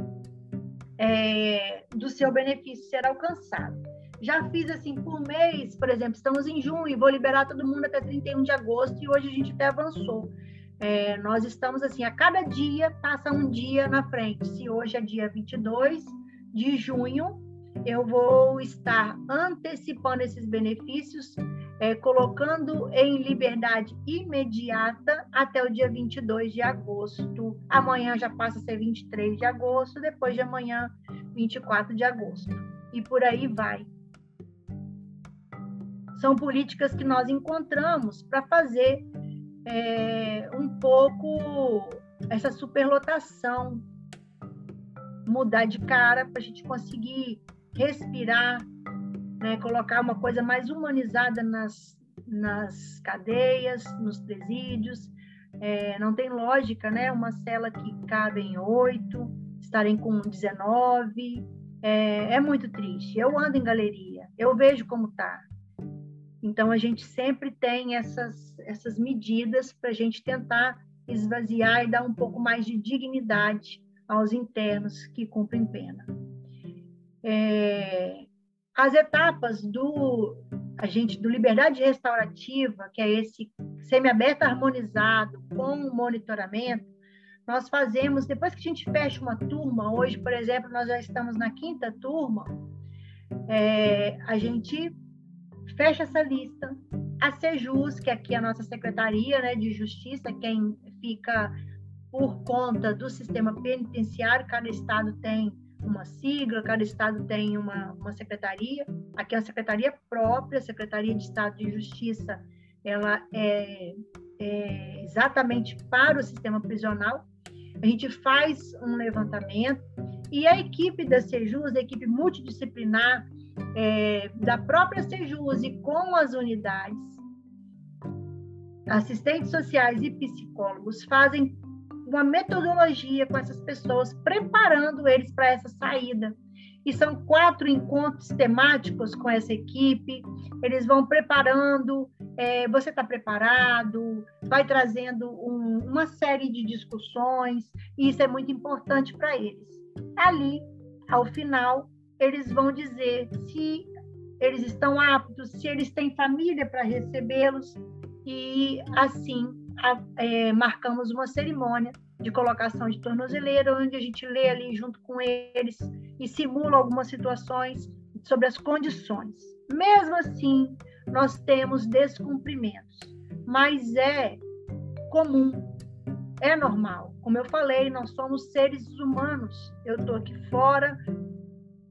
é, do seu benefício ser alcançado. Já fiz assim por mês, por exemplo, estamos em junho vou liberar todo mundo até 31 de agosto e hoje a gente até avançou. É, nós estamos assim, a cada dia passa um dia na frente. Se hoje é dia 22 de junho, eu vou estar antecipando esses benefícios é, colocando em liberdade imediata até o dia 22 de agosto. Amanhã já passa a ser 23 de agosto, depois de amanhã, 24 de agosto. E por aí vai. São políticas que nós encontramos para fazer é, um pouco essa superlotação mudar de cara para a gente conseguir respirar né, colocar uma coisa mais humanizada nas, nas cadeias, nos presídios. É, não tem lógica, né? Uma cela que cabem oito, estarem com 19. É, é muito triste. Eu ando em galeria, eu vejo como tá. Então a gente sempre tem essas, essas medidas para a gente tentar esvaziar e dar um pouco mais de dignidade aos internos que cumprem pena. É, as etapas do a gente do liberdade restaurativa, que é esse semiaberto harmonizado com monitoramento, nós fazemos depois que a gente fecha uma turma. Hoje, por exemplo, nós já estamos na quinta turma. É, a gente fecha essa lista. A Sejus, que aqui é a nossa secretaria né, de justiça, quem fica por conta do sistema penitenciário, cada estado tem uma sigla, cada estado tem uma, uma secretaria. Aqui é a secretaria própria, a Secretaria de Estado de Justiça, ela é, é exatamente para o sistema prisional. A gente faz um levantamento e a equipe da Sejus, a equipe multidisciplinar é, da própria Sejus e com as unidades, assistentes sociais e psicólogos fazem uma metodologia com essas pessoas, preparando eles para essa saída. E são quatro encontros temáticos com essa equipe. Eles vão preparando, é, você está preparado, vai trazendo um, uma série de discussões, e isso é muito importante para eles. Ali, ao final, eles vão dizer se eles estão aptos, se eles têm família para recebê-los, e assim a, é, marcamos uma cerimônia de colocação de tornozeleira, onde a gente lê ali junto com eles e simula algumas situações sobre as condições. Mesmo assim, nós temos descumprimentos, mas é comum, é normal. Como eu falei, nós somos seres humanos. Eu estou aqui fora,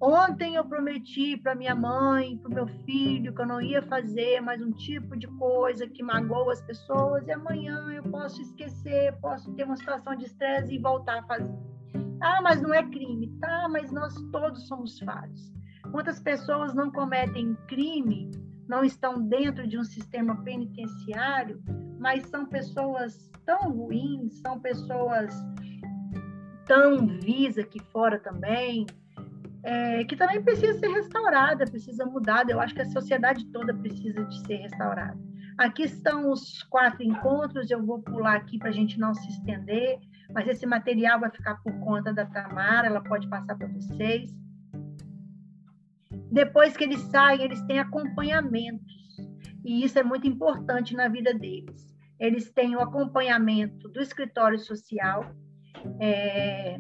Ontem eu prometi para minha mãe, para o meu filho, que eu não ia fazer mais um tipo de coisa que magoa as pessoas, e amanhã eu posso esquecer, posso ter uma situação de estresse e voltar a fazer. Ah, mas não é crime. Tá, mas nós todos somos falhos. Quantas pessoas não cometem crime, não estão dentro de um sistema penitenciário, mas são pessoas tão ruins, são pessoas tão vis aqui fora também, é, que também precisa ser restaurada, precisa mudar. Eu acho que a sociedade toda precisa de ser restaurada. Aqui estão os quatro encontros, eu vou pular aqui para a gente não se estender, mas esse material vai ficar por conta da Tamara, ela pode passar para vocês. Depois que eles saem, eles têm acompanhamentos, e isso é muito importante na vida deles. Eles têm o acompanhamento do escritório social, é,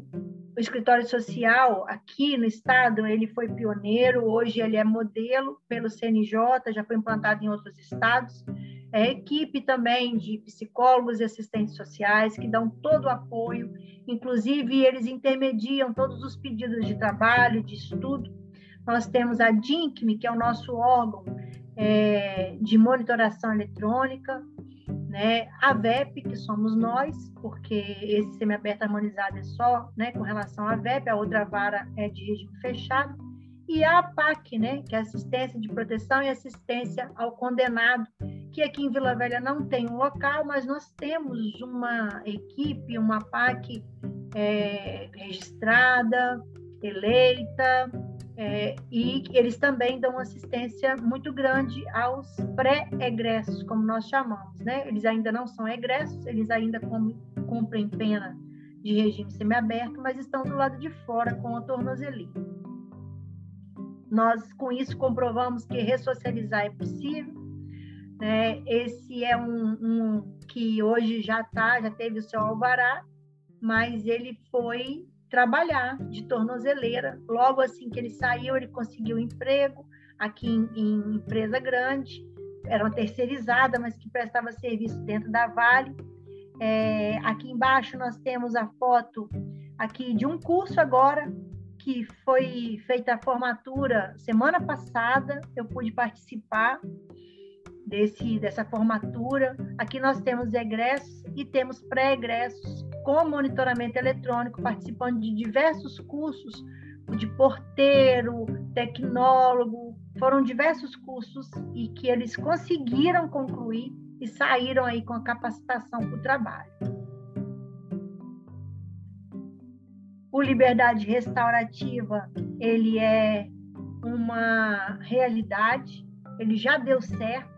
o escritório social aqui no estado, ele foi pioneiro, hoje ele é modelo pelo CNJ, já foi implantado em outros estados. é equipe também de psicólogos e assistentes sociais que dão todo o apoio, inclusive eles intermediam todos os pedidos de trabalho, de estudo. Nós temos a DINCME, que é o nosso órgão é, de monitoração eletrônica, né? A VEP, que somos nós, porque esse semiaberto harmonizado é só né, com relação à VEP, a outra vara é de regime fechado, e a APAC, né, que é assistência de proteção e assistência ao condenado, que aqui em Vila Velha não tem um local, mas nós temos uma equipe, uma APAC é, registrada, eleita, é, e eles também dão assistência muito grande aos pré-egressos, como nós chamamos. Né? Eles ainda não são egressos, eles ainda cumprem pena de regime semiaberto, mas estão do lado de fora com a tornozeleira. Nós, com isso, comprovamos que ressocializar é possível. Né? Esse é um, um que hoje já está, já teve o seu alvará, mas ele foi trabalhar de tornozeleira. Logo assim que ele saiu, ele conseguiu emprego aqui em, em empresa grande, era uma terceirizada, mas que prestava serviço dentro da Vale. É, aqui embaixo nós temos a foto aqui de um curso agora que foi feita a formatura semana passada, eu pude participar desse dessa formatura. Aqui nós temos egressos e temos pré-egressos com monitoramento eletrônico, participando de diversos cursos de porteiro, tecnólogo, foram diversos cursos e que eles conseguiram concluir e saíram aí com a capacitação para o trabalho. O Liberdade Restaurativa, ele é uma realidade, ele já deu certo,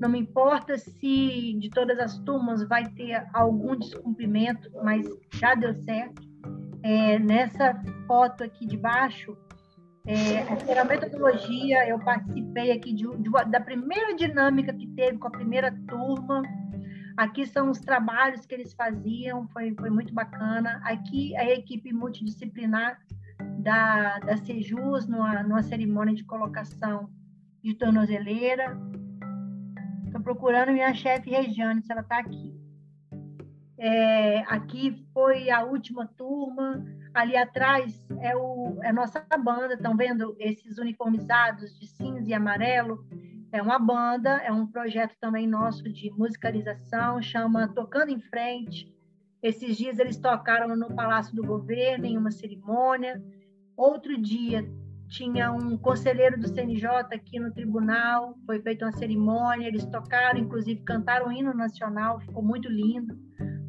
não me importa se de todas as turmas vai ter algum descumprimento, mas já deu certo. É, nessa foto aqui de baixo, é, a metodologia, eu participei aqui de, de, da primeira dinâmica que teve com a primeira turma. Aqui são os trabalhos que eles faziam, foi, foi muito bacana. Aqui a equipe multidisciplinar da, da Sejus, numa, numa cerimônia de colocação de tornozeleira. Estou procurando minha chefe Regiane, se ela está aqui. É, aqui foi a última turma. Ali atrás é, o, é nossa banda. Estão vendo esses uniformizados de cinza e amarelo? É uma banda, é um projeto também nosso de musicalização, chama Tocando em Frente. Esses dias eles tocaram no Palácio do Governo, em uma cerimônia. Outro dia tinha um conselheiro do CNJ aqui no tribunal, foi feita uma cerimônia, eles tocaram, inclusive cantaram o hino nacional, ficou muito lindo.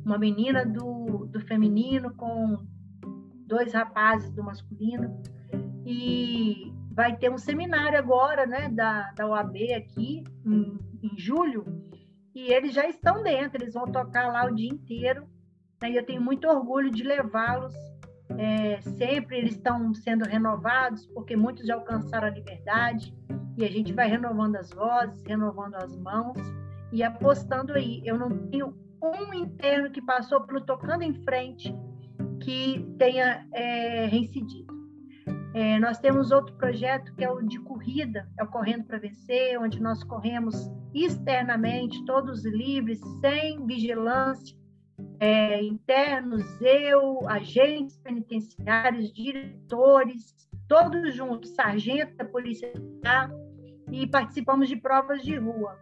Uma menina do, do feminino com dois rapazes do masculino. E vai ter um seminário agora, né, da, da OAB aqui, em, em julho, e eles já estão dentro, eles vão tocar lá o dia inteiro. Né, e eu tenho muito orgulho de levá-los é, sempre eles estão sendo renovados, porque muitos já alcançaram a liberdade, e a gente vai renovando as vozes, renovando as mãos e apostando aí. Eu não tenho um interno que passou pelo Tocando em Frente que tenha é, reincidido. É, nós temos outro projeto que é o de corrida, é o Correndo para Vencer, onde nós corremos externamente, todos livres, sem vigilância, é, internos, eu, agentes penitenciários, diretores, todos juntos, sargento da Polícia Militar, e participamos de provas de rua.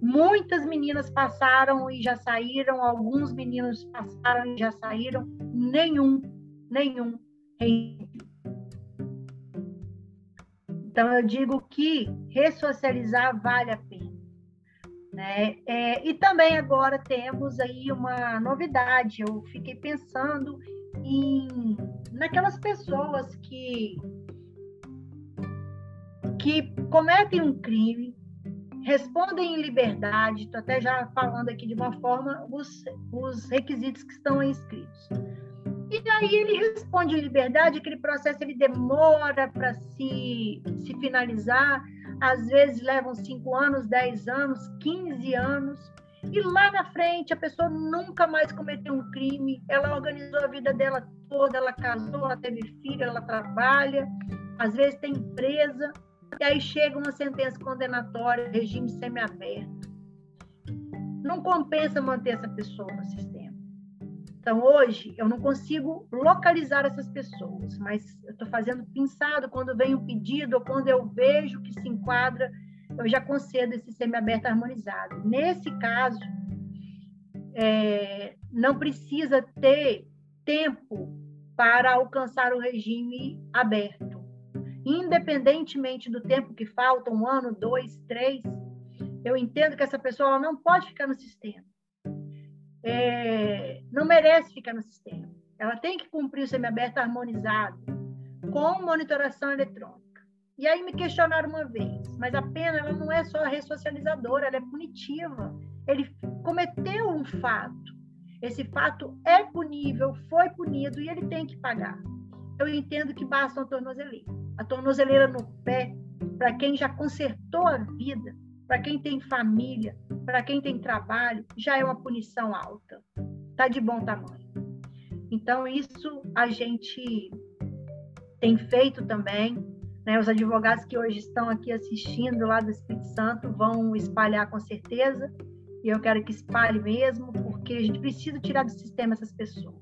Muitas meninas passaram e já saíram, alguns meninos passaram e já saíram, nenhum, nenhum Então, eu digo que ressocializar vale a pena. Né? É, e também agora temos aí uma novidade. Eu fiquei pensando em naquelas pessoas que que cometem um crime, respondem em liberdade. Estou até já falando aqui de uma forma os, os requisitos que estão inscritos. E aí ele responde em liberdade, aquele processo ele demora para se, se finalizar, às vezes levam 5 anos, 10 anos, 15 anos, e lá na frente a pessoa nunca mais cometeu um crime, ela organizou a vida dela toda, ela casou, ela teve filho, ela trabalha, às vezes tem empresa, e aí chega uma sentença condenatória, regime semiaberto. não compensa manter essa pessoa no sistema. Então, hoje, eu não consigo localizar essas pessoas, mas eu estou fazendo pensado quando vem um pedido ou quando eu vejo que se enquadra, eu já concedo esse semiaberto harmonizado. Nesse caso, é, não precisa ter tempo para alcançar o regime aberto. Independentemente do tempo que falta, um ano, dois, três, eu entendo que essa pessoa não pode ficar no sistema é, não merece ficar no sistema. Ela tem que cumprir o semiaberto harmonizado com monitoração eletrônica. E aí me questionaram uma vez, mas a pena ela não é só ressocializadora, ela é punitiva. Ele cometeu um fato. Esse fato é punível, foi punido e ele tem que pagar. Eu entendo que basta uma tornozeleira. A tornozeleira no pé, para quem já consertou a vida, para quem tem família, para quem tem trabalho, já é uma punição alta. Está de bom tamanho. Então, isso a gente tem feito também. Né? Os advogados que hoje estão aqui assistindo lá do Espírito Santo vão espalhar com certeza. E eu quero que espalhe mesmo, porque a gente precisa tirar do sistema essas pessoas.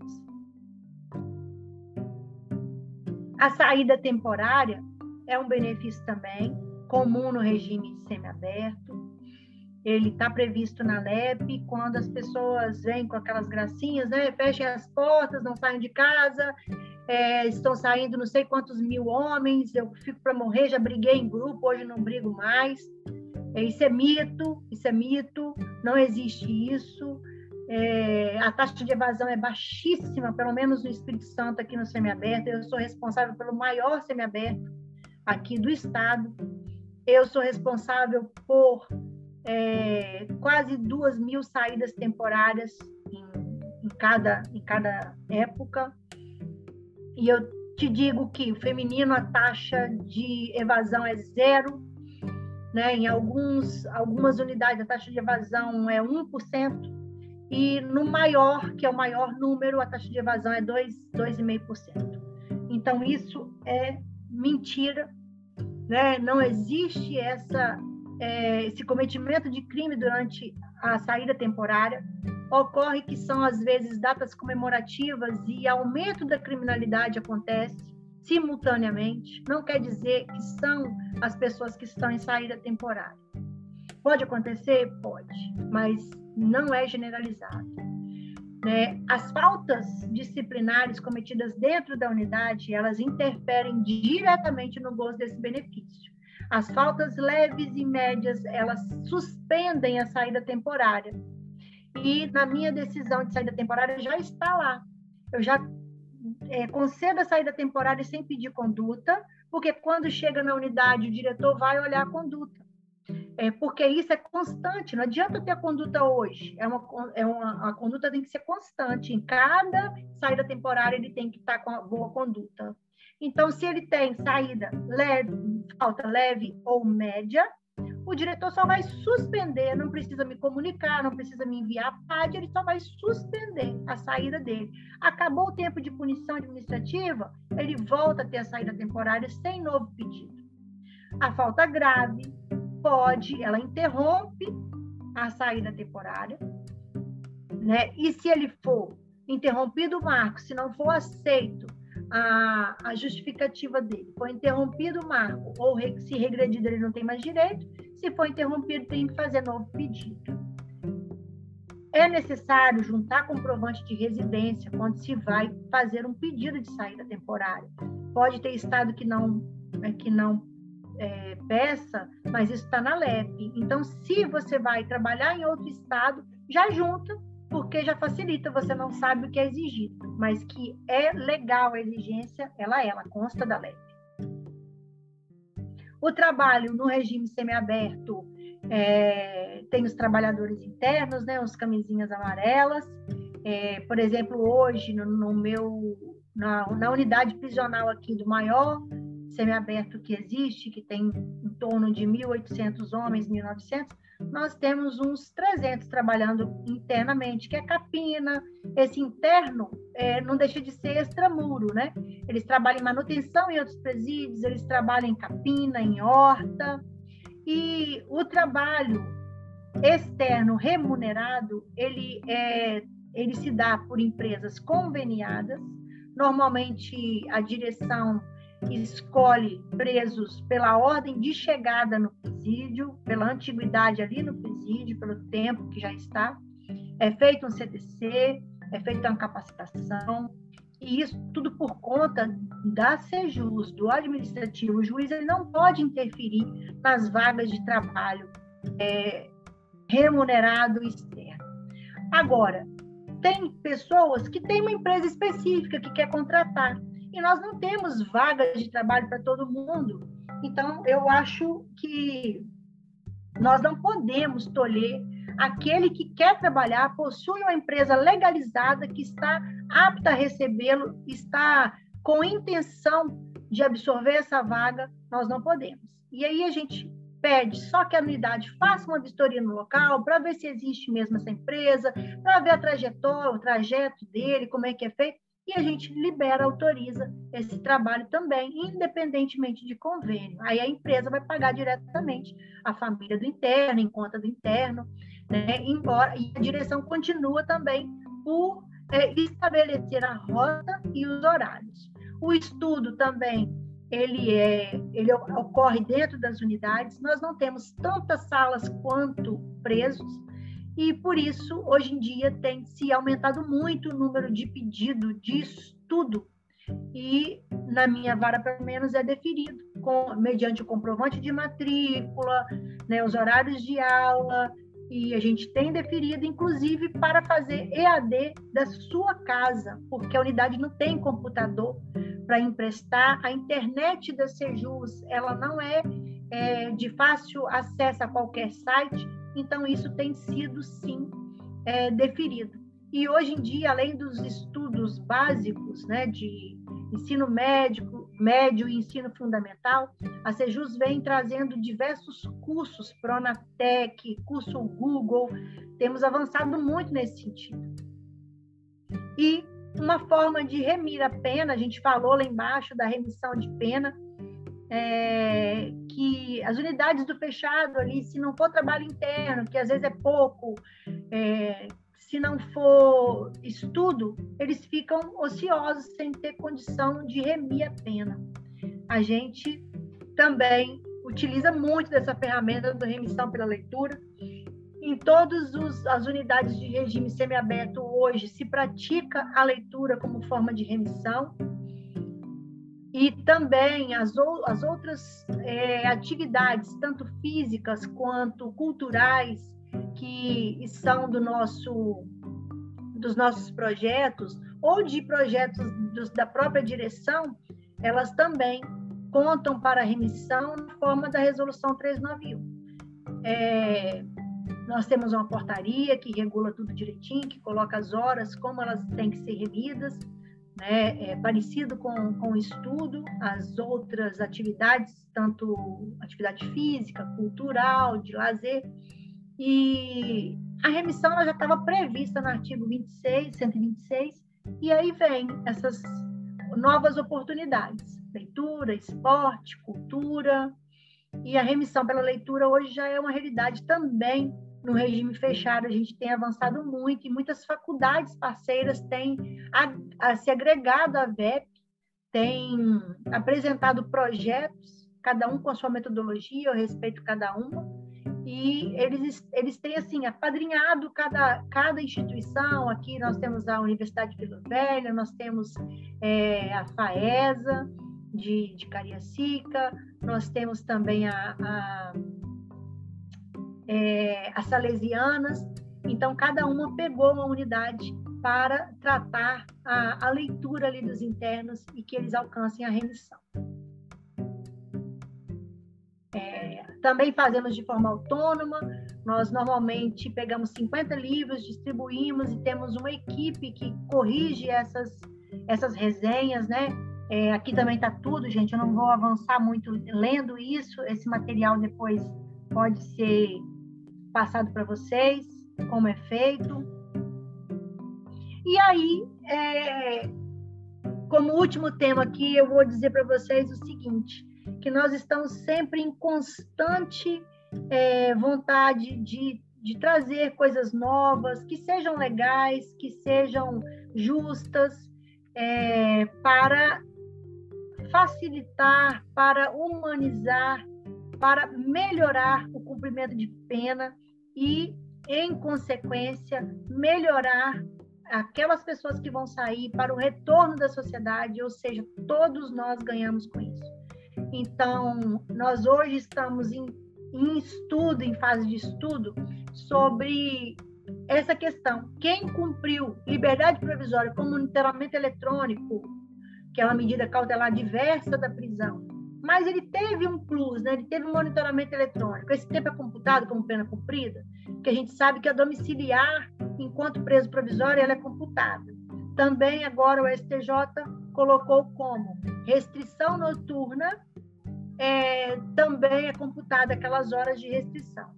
A saída temporária é um benefício também, comum no regime semiaberto. Ele está previsto na LEP, quando as pessoas vêm com aquelas gracinhas, né? Fechem as portas, não saem de casa, é, estão saindo não sei quantos mil homens, eu fico para morrer, já briguei em grupo, hoje não brigo mais. É, isso é mito, isso é mito, não existe isso. É, a taxa de evasão é baixíssima, pelo menos no Espírito Santo, aqui no semiaberto. Eu sou responsável pelo maior semiaberto aqui do estado. Eu sou responsável por é, quase duas mil saídas temporárias em, em, cada, em cada época. E eu te digo que o feminino a taxa de evasão é zero, né? em alguns, algumas unidades a taxa de evasão é 1%, e no maior, que é o maior número, a taxa de evasão é 2,5%. Então, isso é mentira né? Não existe essa, é, esse cometimento de crime durante a saída temporária. Ocorre que são, às vezes, datas comemorativas e aumento da criminalidade acontece simultaneamente. Não quer dizer que são as pessoas que estão em saída temporária. Pode acontecer? Pode, mas não é generalizado. Né? As faltas disciplinares cometidas dentro da unidade, elas interferem diretamente no gozo desse benefício. As faltas leves e médias, elas suspendem a saída temporária. E na minha decisão de saída temporária já está lá. Eu já é, concedo a saída temporária sem pedir conduta, porque quando chega na unidade, o diretor vai olhar a conduta é, porque isso é constante, não adianta ter a conduta hoje, é uma, é uma, a conduta tem que ser constante, em cada saída temporária ele tem que estar com a boa conduta. Então, se ele tem saída leve, falta leve ou média, o diretor só vai suspender, não precisa me comunicar, não precisa me enviar a PAD, ele só vai suspender a saída dele. Acabou o tempo de punição administrativa, ele volta a ter a saída temporária sem novo pedido. A falta grave, pode, ela interrompe a saída temporária, né? E se ele for interrompido o marco, se não for aceito a, a justificativa dele, for interrompido o marco ou se regredido ele não tem mais direito, se for interrompido tem que fazer novo pedido. É necessário juntar comprovante de residência quando se vai fazer um pedido de saída temporária. Pode ter estado que não né, que não é, peça, mas isso está na LEP. Então, se você vai trabalhar em outro estado, já junta, porque já facilita, você não sabe o que é exigido, mas que é legal a exigência, ela é, ela consta da LEP. O trabalho no regime semiaberto é, tem os trabalhadores internos, né, os camisinhas amarelas. É, por exemplo, hoje, no, no meu, na, na unidade prisional aqui do Maior, semiaberto que existe, que tem em torno de 1.800 homens, 1.900, nós temos uns 300 trabalhando internamente, que é capina. Esse interno é, não deixa de ser extramuro, né? Eles trabalham em manutenção em outros presídios, eles trabalham em capina, em horta. E o trabalho externo remunerado, ele, é, ele se dá por empresas conveniadas. Normalmente, a direção escolhe presos pela ordem de chegada no presídio, pela antiguidade ali no presídio, pelo tempo que já está. É feito um CDC, é feita uma capacitação, e isso tudo por conta da Sejus, do administrativo. O juiz ele não pode interferir nas vagas de trabalho é, remunerado externo. Agora, tem pessoas que têm uma empresa específica que quer contratar e nós não temos vagas de trabalho para todo mundo. Então, eu acho que nós não podemos tolher aquele que quer trabalhar, possui uma empresa legalizada que está apta a recebê-lo, está com intenção de absorver essa vaga, nós não podemos. E aí a gente pede só que a unidade faça uma vistoria no local para ver se existe mesmo essa empresa, para ver a trajetória, o trajeto dele, como é que é feito, e a gente libera, autoriza esse trabalho também, independentemente de convênio. Aí a empresa vai pagar diretamente a família do interno, em conta do interno, né? Embora e a direção continua também por é, estabelecer a rota e os horários. O estudo também ele é ele ocorre dentro das unidades. Nós não temos tantas salas quanto presos e por isso hoje em dia tem se aumentado muito o número de pedido de estudo. E na minha vara pelo menos é deferido com mediante o comprovante de matrícula, né, os horários de aula. E a gente tem deferido, inclusive, para fazer EAD da sua casa, porque a unidade não tem computador para emprestar. A internet da Sejus, ela não é, é, de fácil acesso a qualquer site, então isso tem sido, sim, é, deferido. E hoje em dia, além dos estudos básicos né, de ensino médico, médio e ensino fundamental, a Sejus vem trazendo diversos cursos, Pronatec, curso Google, temos avançado muito nesse sentido. E uma forma de remir a pena, a gente falou lá embaixo da remissão de pena, é, que as unidades do fechado ali, se não for trabalho interno, que às vezes é pouco, é, se não for estudo, eles ficam ociosos sem ter condição de remir a pena. A gente também utiliza muito dessa ferramenta do remissão pela leitura. Em todas as unidades de regime semiaberto hoje se pratica a leitura como forma de remissão e também as, as outras é, atividades, tanto físicas quanto culturais, que são do nosso dos nossos projetos ou de projetos dos, da própria direção, elas também contam para remissão na forma da resolução 391. É, nós temos uma portaria que regula tudo direitinho, que coloca as horas, como elas têm que ser remidas, né? É parecido com, com o estudo, as outras atividades, tanto atividade física, cultural, de lazer, e a remissão já estava prevista no artigo 26, 126, e aí vem essas novas oportunidades: leitura, esporte, cultura. E a remissão pela leitura hoje já é uma realidade também no regime fechado. A gente tem avançado muito e muitas faculdades parceiras têm a, a se agregado à VEP, têm apresentado projetos, cada um com a sua metodologia, eu respeito cada uma, e eles, eles têm assim apadrinhado cada, cada instituição. Aqui nós temos a Universidade de Vila Velha, nós temos é, a FAESA de, de Cariacica, nós temos também a, a, é, as Salesianas. Então, cada uma pegou uma unidade para tratar a, a leitura ali dos internos e que eles alcancem a remissão. É, também fazemos de forma autônoma. Nós normalmente pegamos 50 livros, distribuímos e temos uma equipe que corrige essas, essas resenhas, né? É, aqui também está tudo, gente. Eu não vou avançar muito lendo isso. Esse material depois pode ser passado para vocês, como é feito. E aí, é, como último tema aqui, eu vou dizer para vocês o seguinte: que nós estamos sempre em constante é, vontade de, de trazer coisas novas, que sejam legais, que sejam justas, é, para facilitar, para humanizar, para melhorar o cumprimento de pena e, em consequência, melhorar aquelas pessoas que vão sair para o retorno da sociedade, ou seja, todos nós ganhamos com isso. Então, nós hoje estamos em, em estudo, em fase de estudo, sobre essa questão. Quem cumpriu liberdade provisória com monitoramento eletrônico, que é uma medida cautelar diversa da prisão, mas ele teve um plus, né? ele teve um monitoramento eletrônico. Esse tempo é computado como pena cumprida, que a gente sabe que a domiciliar, enquanto preso provisório, ela é computada. Também agora o STJ colocou como restrição noturna, é, também é computada aquelas horas de restrição.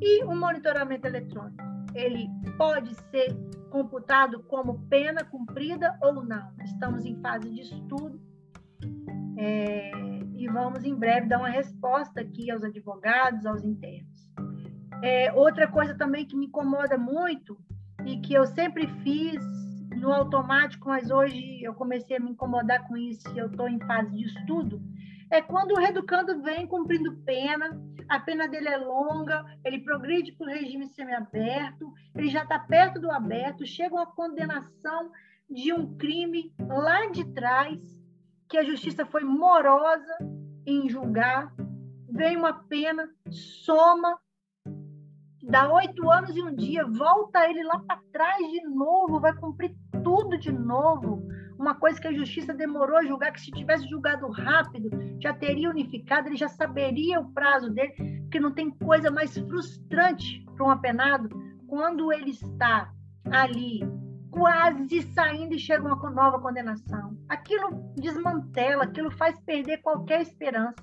E o monitoramento eletrônico, ele pode ser computado como pena cumprida ou não. Estamos em fase de estudo é, e vamos em breve dar uma resposta aqui aos advogados, aos internos. É, outra coisa também que me incomoda muito e que eu sempre fiz no automático, mas hoje eu comecei a me incomodar com isso e eu estou em fase de estudo, é quando o reeducando vem cumprindo pena, a pena dele é longa, ele progride para o regime semiaberto, ele já está perto do aberto, chega uma condenação de um crime lá de trás, que a justiça foi morosa em julgar, vem uma pena, soma, dá oito anos e um dia, volta ele lá para trás de novo, vai cumprir tudo de novo. Uma coisa que a justiça demorou a julgar, que se tivesse julgado rápido, já teria unificado, ele já saberia o prazo dele, porque não tem coisa mais frustrante para um apenado quando ele está ali quase saindo e chega uma nova condenação. Aquilo desmantela, aquilo faz perder qualquer esperança.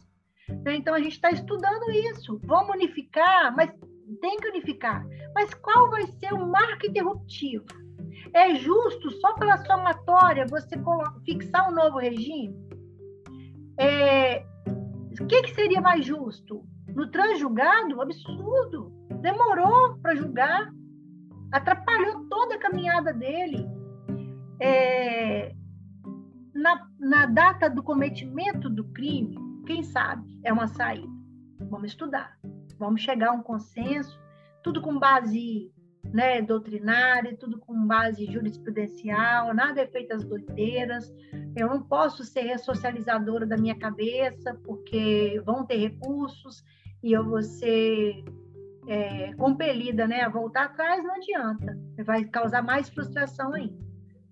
Né? Então a gente está estudando isso. Vamos unificar, mas tem que unificar. Mas qual vai ser o marco interruptivo? É justo só pela somatória você fixar um novo regime? É, o que, que seria mais justo? No transjulgado, absurdo. Demorou para julgar, atrapalhou toda a caminhada dele. É, na, na data do cometimento do crime, quem sabe é uma saída. Vamos estudar, vamos chegar a um consenso, tudo com base né, doutrinária, tudo com base jurisprudencial, nada é feito às doideiras. Eu não posso ser ressocializadora da minha cabeça, porque vão ter recursos e eu vou ser é, compelida né, a voltar atrás, não adianta. Vai causar mais frustração ainda.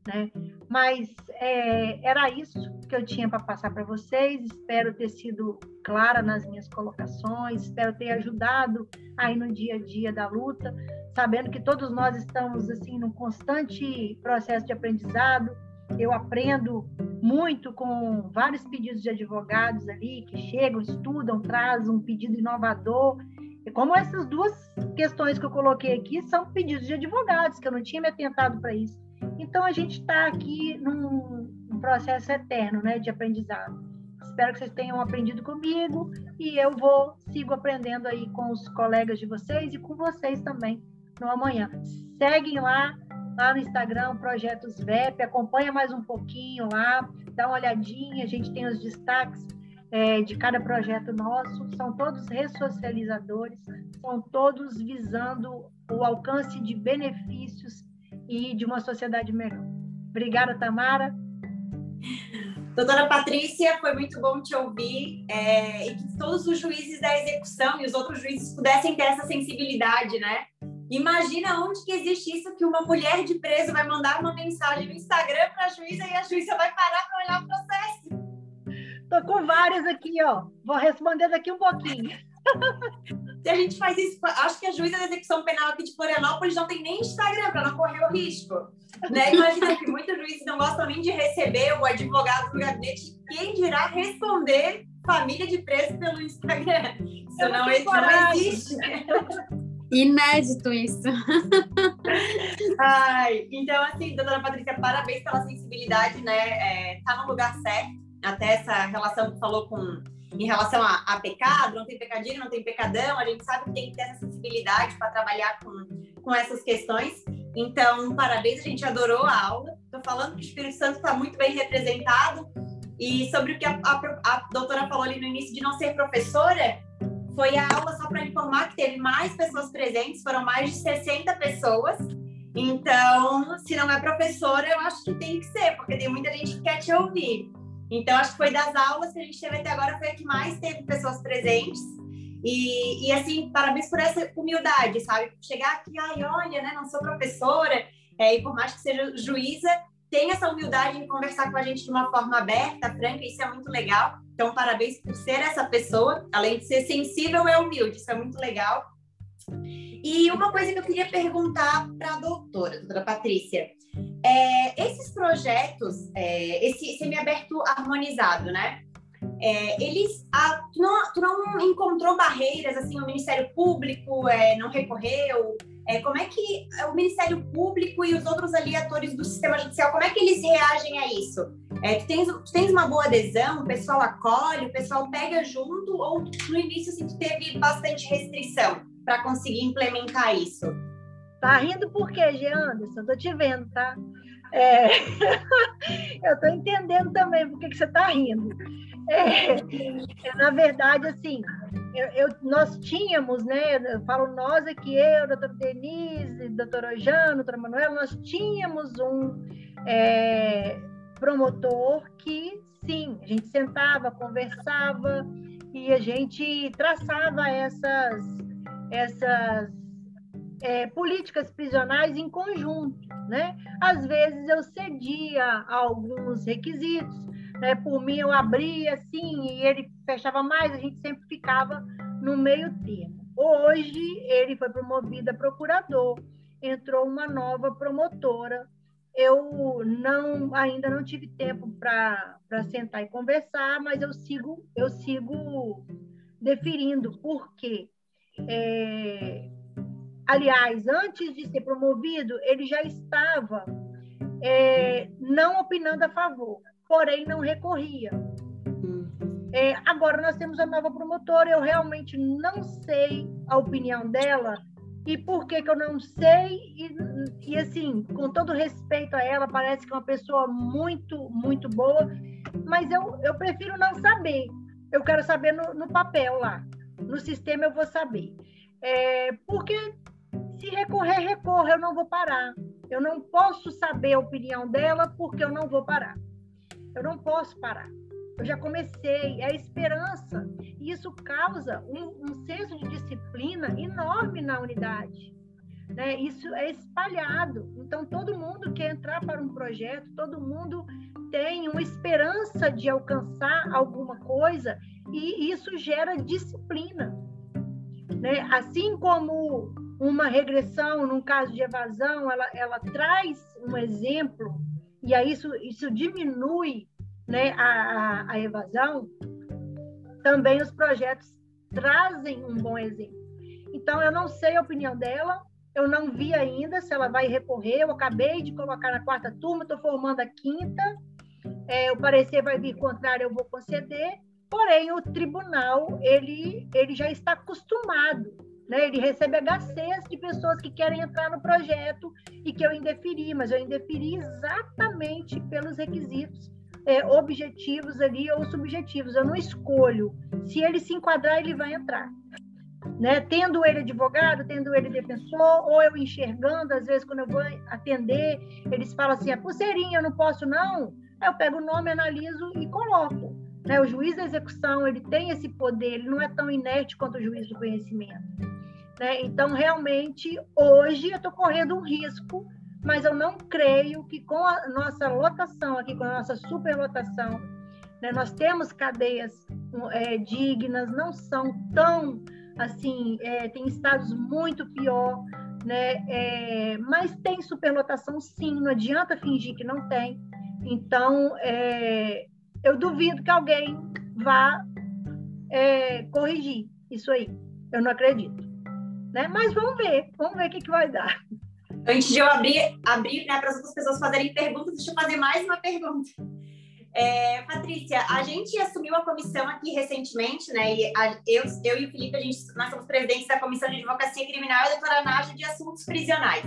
Né? Mas é, era isso que eu tinha para passar para vocês. Espero ter sido clara nas minhas colocações, espero ter ajudado aí no dia a dia da luta, sabendo que todos nós estamos assim num constante processo de aprendizado. Eu aprendo muito com vários pedidos de advogados ali que chegam, estudam, trazem um pedido inovador. E como essas duas questões que eu coloquei aqui são pedidos de advogados, que eu não tinha me atentado para isso. Então a gente está aqui num, num processo eterno, né, de aprendizado. Espero que vocês tenham aprendido comigo e eu vou sigo aprendendo aí com os colegas de vocês e com vocês também no amanhã. Seguem lá, lá no Instagram, Projetos VEP, acompanha mais um pouquinho lá, dá uma olhadinha, a gente tem os destaques é, de cada projeto nosso, são todos ressocializadores, são todos visando o alcance de benefícios e de uma sociedade melhor. Obrigada, Tamara. Doutora Patrícia, foi muito bom te ouvir é, e que todos os juízes da execução e os outros juízes pudessem ter essa sensibilidade, né? Imagina onde que existe isso que uma mulher de preso vai mandar uma mensagem no Instagram para a juíza e a juíza vai parar para olhar o processo. Tô com várias aqui, ó. Vou responder daqui um pouquinho. Se a gente faz isso, acho que a juíza da execução penal aqui de Florianópolis não tem nem Instagram para não correr o risco. Né? Imagina que muitos juízes não gostam nem de receber o advogado do gabinete, quem dirá responder família de preso pelo Instagram. Isso não, não existe. Inédito isso. Ai, então, assim, doutora Patrícia, parabéns pela sensibilidade, né? É, tá no lugar certo. Até essa relação que falou com em relação a, a, pecado, não tem pecadinho, não tem pecadão, a gente sabe que tem que ter essa sensibilidade para trabalhar com, com essas questões. Então, parabéns, a gente adorou a aula. Estou falando que o Espírito Santo está muito bem representado. E sobre o que a, a, a doutora falou ali no início de não ser professora, foi a aula só para informar que teve mais pessoas presentes, foram mais de 60 pessoas. Então, se não é professora, eu acho que tem que ser, porque tem muita gente que quer te ouvir. Então, acho que foi das aulas que a gente teve até agora, foi a que mais teve pessoas presentes. E, e assim, parabéns por essa humildade, sabe? Chegar aqui, ai, olha, né, não sou professora, é, e por mais que seja juíza, tem essa humildade em conversar com a gente de uma forma aberta, franca, isso é muito legal. Então, parabéns por ser essa pessoa, além de ser sensível, é humilde, isso é muito legal. E uma coisa que eu queria perguntar para a doutora, doutora Patrícia, é, esses projetos, é, esse semiaberto harmonizado, né? É, eles, a, tu, não, tu, não, encontrou barreiras, assim, o Ministério Público é, não recorreu? É, como é que o Ministério Público e os outros ali atores do sistema judicial, como é que eles reagem a isso? É, tu, tens, tu tens uma boa adesão, o pessoal acolhe, o pessoal pega junto, ou no início assim, tu teve bastante restrição para conseguir implementar isso? Tá rindo por quê, Jean Anderson? Tô te vendo, tá? É... eu tô entendendo também por que, você tá rindo. É, na verdade, assim, eu, eu, nós tínhamos, né? Eu falo nós aqui, eu, doutora Denise, doutora Jana, doutora Manuela, nós tínhamos um é, promotor que, sim, a gente sentava, conversava e a gente traçava essas, essas é, políticas prisionais em conjunto, né? Às vezes eu cedia alguns requisitos, né? Por mim, eu abria assim e ele fechava mais, a gente sempre ficava no meio termo. Hoje, ele foi promovido a procurador, entrou uma nova promotora. Eu não ainda não tive tempo para sentar e conversar, mas eu sigo eu sigo deferindo porque é, aliás antes de ser promovido ele já estava é, não opinando a favor porém não recorria. Hum. É, agora nós temos a nova promotora, eu realmente não sei a opinião dela e por que, que eu não sei e, e assim com todo respeito a ela parece que é uma pessoa muito muito boa mas eu, eu prefiro não saber eu quero saber no, no papel lá no sistema eu vou saber é, porque se recorrer recorra eu não vou parar eu não posso saber a opinião dela porque eu não vou parar eu não posso parar. Eu já comecei, é a esperança. E isso causa um, um senso de disciplina enorme na unidade. Né? Isso é espalhado. Então, todo mundo quer entrar para um projeto, todo mundo tem uma esperança de alcançar alguma coisa, e isso gera disciplina. Né? Assim como uma regressão, num caso de evasão, ela, ela traz um exemplo e aí isso, isso diminui né, a, a, a evasão, também os projetos trazem um bom exemplo. Então, eu não sei a opinião dela, eu não vi ainda se ela vai recorrer, eu acabei de colocar na quarta turma, estou formando a quinta, é, o parecer vai vir contrário, eu vou conceder, porém, o tribunal, ele, ele já está acostumado né? Ele recebe HCs de pessoas que querem entrar no projeto e que eu indeferi, mas eu indeferi exatamente pelos requisitos é, objetivos ali ou subjetivos. Eu não escolho. Se ele se enquadrar, ele vai entrar. Né? Tendo ele advogado, tendo ele defensor, ou eu enxergando, às vezes, quando eu vou atender, eles falam assim: a pulseirinha, eu não posso, não. Aí eu pego o nome, analiso e coloco. Né? O juiz da execução ele tem esse poder, ele não é tão inerte quanto o juiz do conhecimento. Né? Então, realmente, hoje eu estou correndo um risco, mas eu não creio que com a nossa lotação aqui, com a nossa superlotação, né, nós temos cadeias é, dignas, não são tão assim, é, tem estados muito pior, né? É, mas tem superlotação sim, não adianta fingir que não tem. Então, é, eu duvido que alguém vá é, corrigir isso aí. Eu não acredito. Né? Mas vamos ver, vamos ver o que, que vai dar. Antes de eu abrir, abrir né, para as outras pessoas fazerem perguntas, deixa eu fazer mais uma pergunta. É, Patrícia, a gente assumiu a comissão aqui recentemente, né? E a, eu, eu e o Felipe, a gente, nós somos presidentes da Comissão de Advocacia Criminal e a doutora Nádia de Assuntos Prisionais.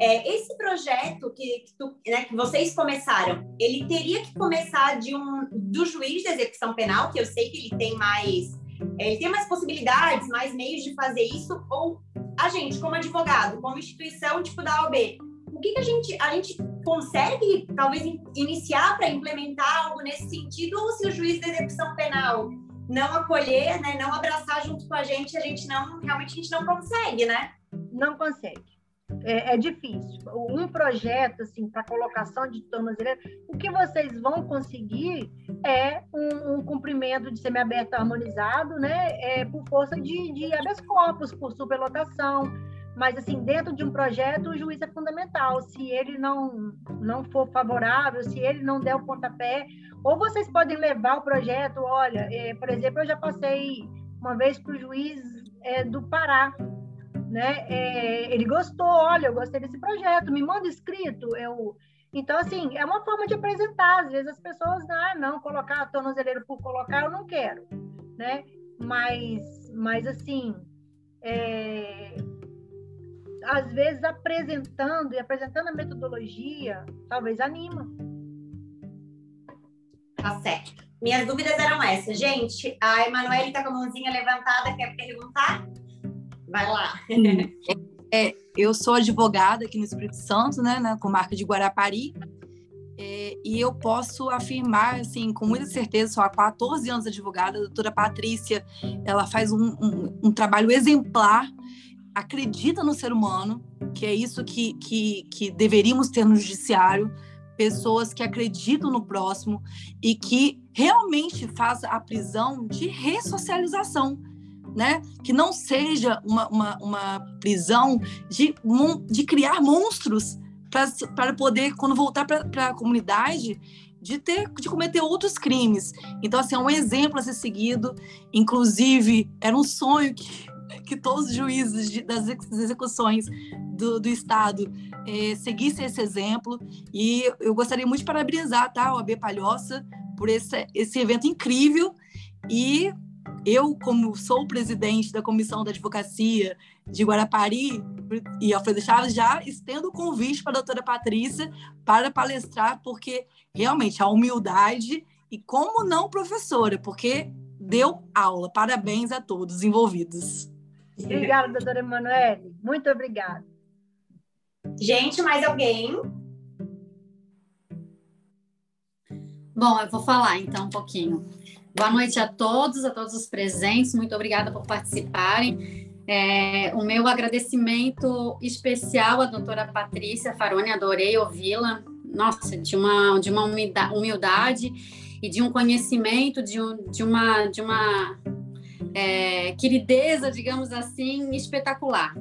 É, esse projeto que, que, tu, né, que, vocês começaram, ele teria que começar de um do juiz de execução penal, que eu sei que ele tem mais, ele tem mais possibilidades, mais meios de fazer isso, ou a gente, como advogado, como instituição tipo da OAB, o que, que a gente a gente consegue talvez iniciar para implementar algo nesse sentido, ou se o juiz de execução penal não acolher, né, não abraçar junto com a gente, a gente não realmente a gente não consegue, né? Não consegue é, é difícil. Um projeto assim para colocação de tornozeleira, o que vocês vão conseguir é um, um cumprimento de semiaberto harmonizado, né? É, por força de, de habeas corpus, por superlotação. Mas, assim, dentro de um projeto, o juiz é fundamental. Se ele não, não for favorável, se ele não der o pontapé, ou vocês podem levar o projeto. Olha, é, por exemplo, eu já passei uma vez para o juiz é, do Pará, né? É, ele gostou, olha, eu gostei desse projeto, me manda escrito, eu... Então, assim, é uma forma de apresentar. Às vezes as pessoas, ah, não, colocar tornozeleiro por colocar, eu não quero, né? Mas, mas assim, é... às vezes apresentando e apresentando a metodologia, talvez anima. Tá certo. Minhas dúvidas eram essas. Gente, a Emanuele está com a mãozinha levantada, quer perguntar? Vai lá. É, eu sou advogada aqui no Espírito Santo, né, na comarca de Guarapari, é, e eu posso afirmar, assim, com muita certeza, sou há 14 anos advogada, a doutora Patrícia, ela faz um, um, um trabalho exemplar, acredita no ser humano, que é isso que, que, que deveríamos ter no judiciário, pessoas que acreditam no próximo e que realmente faz a prisão de ressocialização, né? Que não seja uma, uma, uma prisão de, de criar monstros para poder, quando voltar para a comunidade, de ter de cometer outros crimes. Então, assim, é um exemplo a ser seguido. Inclusive, era um sonho que, que todos os juízes de, das execuções do, do Estado eh, seguissem esse exemplo. E eu gostaria muito de parabenizar tá, o AB Palhoça por esse, esse evento incrível e eu, como sou presidente da Comissão da Advocacia de Guarapari e Alfredo Chaves, já estendo o convite para a doutora Patrícia para palestrar, porque realmente a humildade e como não professora, porque deu aula. Parabéns a todos envolvidos. Obrigada, doutora Emanuele. Muito obrigada. Gente, mais alguém? Bom, eu vou falar então um pouquinho. Boa noite a todos, a todos os presentes. Muito obrigada por participarem. É, o meu agradecimento especial à doutora Patrícia Faroni, adorei ouvi-la. Nossa, de uma, de uma humildade e de um conhecimento, de, um, de uma, de uma é, querideza, digamos assim, espetacular.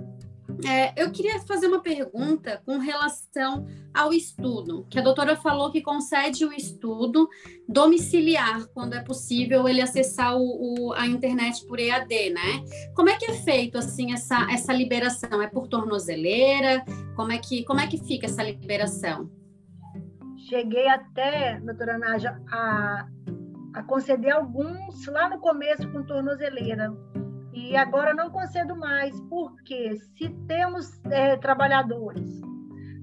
É, eu queria fazer uma pergunta com relação ao estudo, que a doutora falou que concede o estudo domiciliar, quando é possível ele acessar o, o, a internet por EAD, né? Como é que é feito, assim, essa, essa liberação? É por tornozeleira? Como é que, como é que fica essa liberação? Cheguei até, doutora Naja, a, a conceder alguns lá no começo com tornozeleira, e agora não concedo mais, porque se temos é, trabalhadores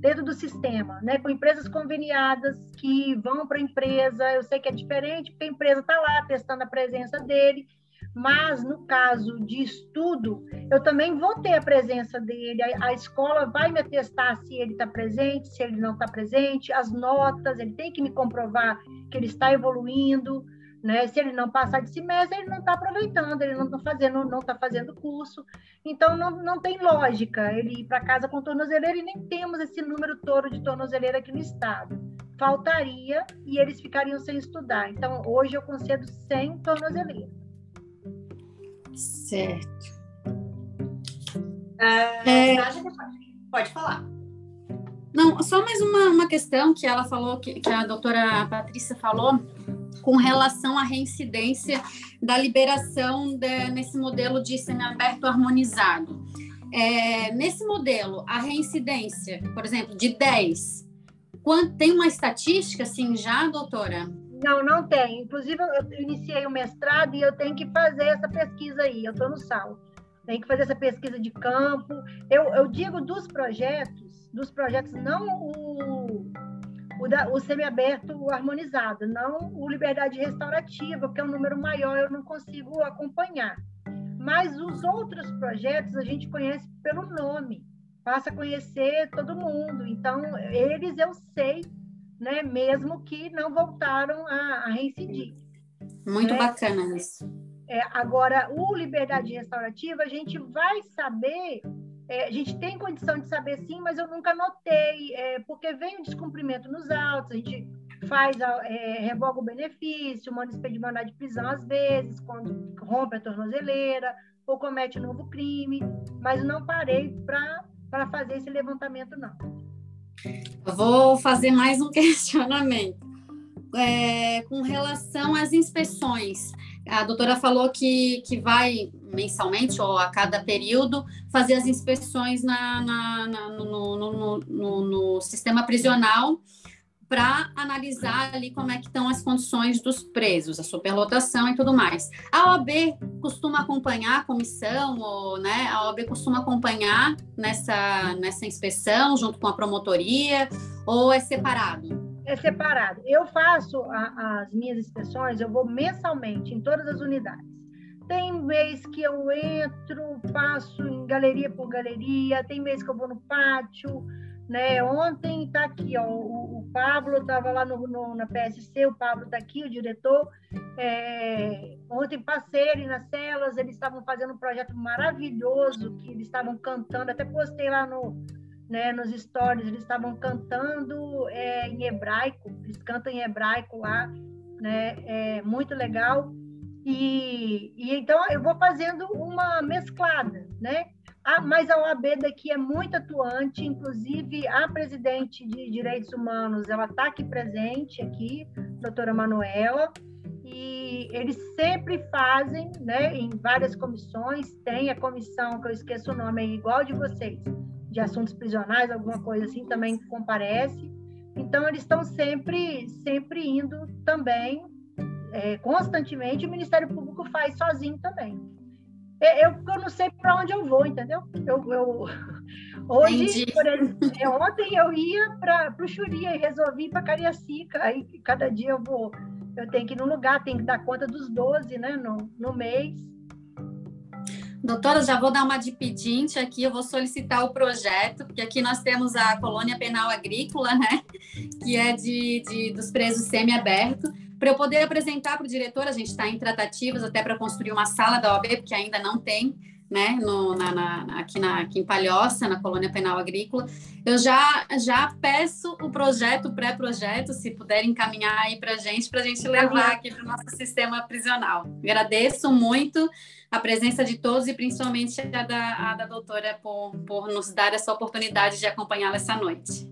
dentro do sistema, né, com empresas conveniadas que vão para a empresa, eu sei que é diferente, porque a empresa está lá testando a presença dele, mas no caso de estudo, eu também vou ter a presença dele, a, a escola vai me atestar se ele está presente, se ele não está presente, as notas, ele tem que me comprovar que ele está evoluindo, né? Se ele não passar de semestre, ele não está aproveitando, ele não está fazendo, não está fazendo curso. Então não, não tem lógica ele ir para casa com tornozeleira e nem temos esse número todo de tornozeleira aqui no estado. Faltaria e eles ficariam sem estudar. Então hoje eu concedo sem tornozeleira. Certo. Uh, é... Pode falar. Não, só mais uma, uma questão que ela falou, que, que a doutora Patrícia falou, com relação à reincidência da liberação de, nesse modelo de semiaberto harmonizado. É, nesse modelo, a reincidência, por exemplo, de 10, quando, tem uma estatística assim já, doutora? Não, não tem. Inclusive, eu iniciei o mestrado e eu tenho que fazer essa pesquisa aí. Eu estou no sal. Tenho que fazer essa pesquisa de campo. Eu, eu digo dos projetos, dos projetos, não o, o, da, o semiaberto harmonizado, não o liberdade restaurativa, porque é um número maior, eu não consigo acompanhar. Mas os outros projetos a gente conhece pelo nome, passa a conhecer todo mundo. Então, eles eu sei né, mesmo que não voltaram a, a reincidir. Muito né? bacana isso. É, agora, o liberdade restaurativa, a gente vai saber, é, a gente tem condição de saber sim, mas eu nunca notei, é, porque vem o descumprimento nos autos, a gente faz, é, revoga o benefício, manda expedir mandado de prisão às vezes, quando rompe a tornozeleira ou comete um novo crime, mas não parei para fazer esse levantamento, não. Vou fazer mais um questionamento. É, com relação às inspeções, a doutora falou que, que vai mensalmente ou a cada período fazer as inspeções na, na, na no, no, no, no sistema prisional para analisar ali como é que estão as condições dos presos, a superlotação e tudo mais. A OAB costuma acompanhar a comissão, ou, né, a OAB costuma acompanhar nessa, nessa inspeção junto com a promotoria, ou é separado? É separado. Eu faço a, as minhas inspeções, eu vou mensalmente em todas as unidades. Tem mês que eu entro, passo em galeria por galeria, tem mês que eu vou no pátio, né? Ontem está aqui, ó, o, o Pablo estava lá no, no, na PSC, o Pablo está aqui, o diretor. É, ontem passei nas celas, eles estavam fazendo um projeto maravilhoso, que eles estavam cantando, até postei lá no, né, nos stories, eles estavam cantando é, em hebraico, eles cantam em hebraico lá, né? É muito legal. E, e então eu vou fazendo uma mesclada, né? Ah, mas a OAB daqui é muito atuante, inclusive a presidente de Direitos Humanos, ela está aqui presente, aqui, doutora Manuela, e eles sempre fazem, né, em várias comissões, tem a comissão, que eu esqueço o nome, é igual de vocês, de assuntos prisionais, alguma coisa assim, também comparece. Então, eles estão sempre, sempre indo também, é, constantemente, o Ministério Público faz sozinho também. É, eu, eu não sei para onde eu vou, entendeu? Eu, eu hoje, por exemplo, é, ontem eu ia para o Xuria e resolvi ir para Cariacica. Aí cada dia eu vou, eu tenho que ir num lugar, tenho que dar conta dos 12, né, no, no mês. Doutora, já vou dar uma de pedinte aqui, eu vou solicitar o projeto, porque aqui nós temos a colônia penal agrícola, né? Que é de, de dos presos semi-aberto para eu poder apresentar para o diretor, a gente está em tratativas até para construir uma sala da OAB, porque ainda não tem, né, no, na, na, aqui, na, aqui em Palhoça, na colônia penal agrícola. Eu já, já peço o projeto, pré-projeto, se puder encaminhar aí para a gente, para a gente levar aqui para o nosso sistema prisional. Agradeço muito a presença de todos e principalmente a da, a da doutora por, por nos dar essa oportunidade de acompanhá-la essa noite.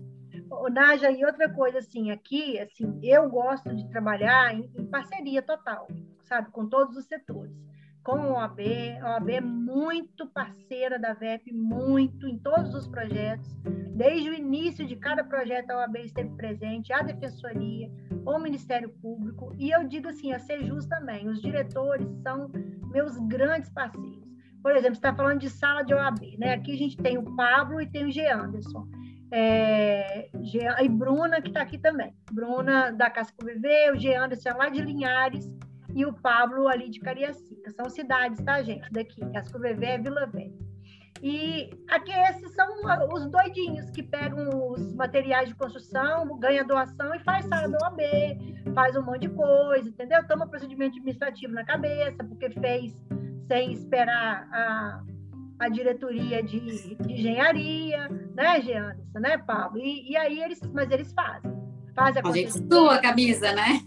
Naja, e outra coisa, assim, aqui, assim, eu gosto de trabalhar em, em parceria total, sabe, com todos os setores. Com a OAB, a OAB é muito parceira da VEP, muito, em todos os projetos. Desde o início de cada projeto, a OAB esteve presente, a Defensoria, o Ministério Público, e eu digo assim, a Sejus também, os diretores são meus grandes parceiros. Por exemplo, você está falando de sala de OAB, né? Aqui a gente tem o Pablo e tem o G. Anderson. É, e Bruna, que está aqui também. Bruna da Casco Viver, o G. Anderson lá de Linhares e o Pablo ali de Cariacica. São cidades, tá, gente? Daqui. Casco Viver é Vila Velha. E aqui esses são os doidinhos que pegam os materiais de construção, ganha doação e faz sala do OAB, faz um monte de coisa, entendeu? Toma procedimento administrativo na cabeça, porque fez sem esperar a a diretoria de, de engenharia, né, Giannis, né, Pablo? E, e, aí eles, mas eles fazem. Fazem acontecer. A sua camisa, né?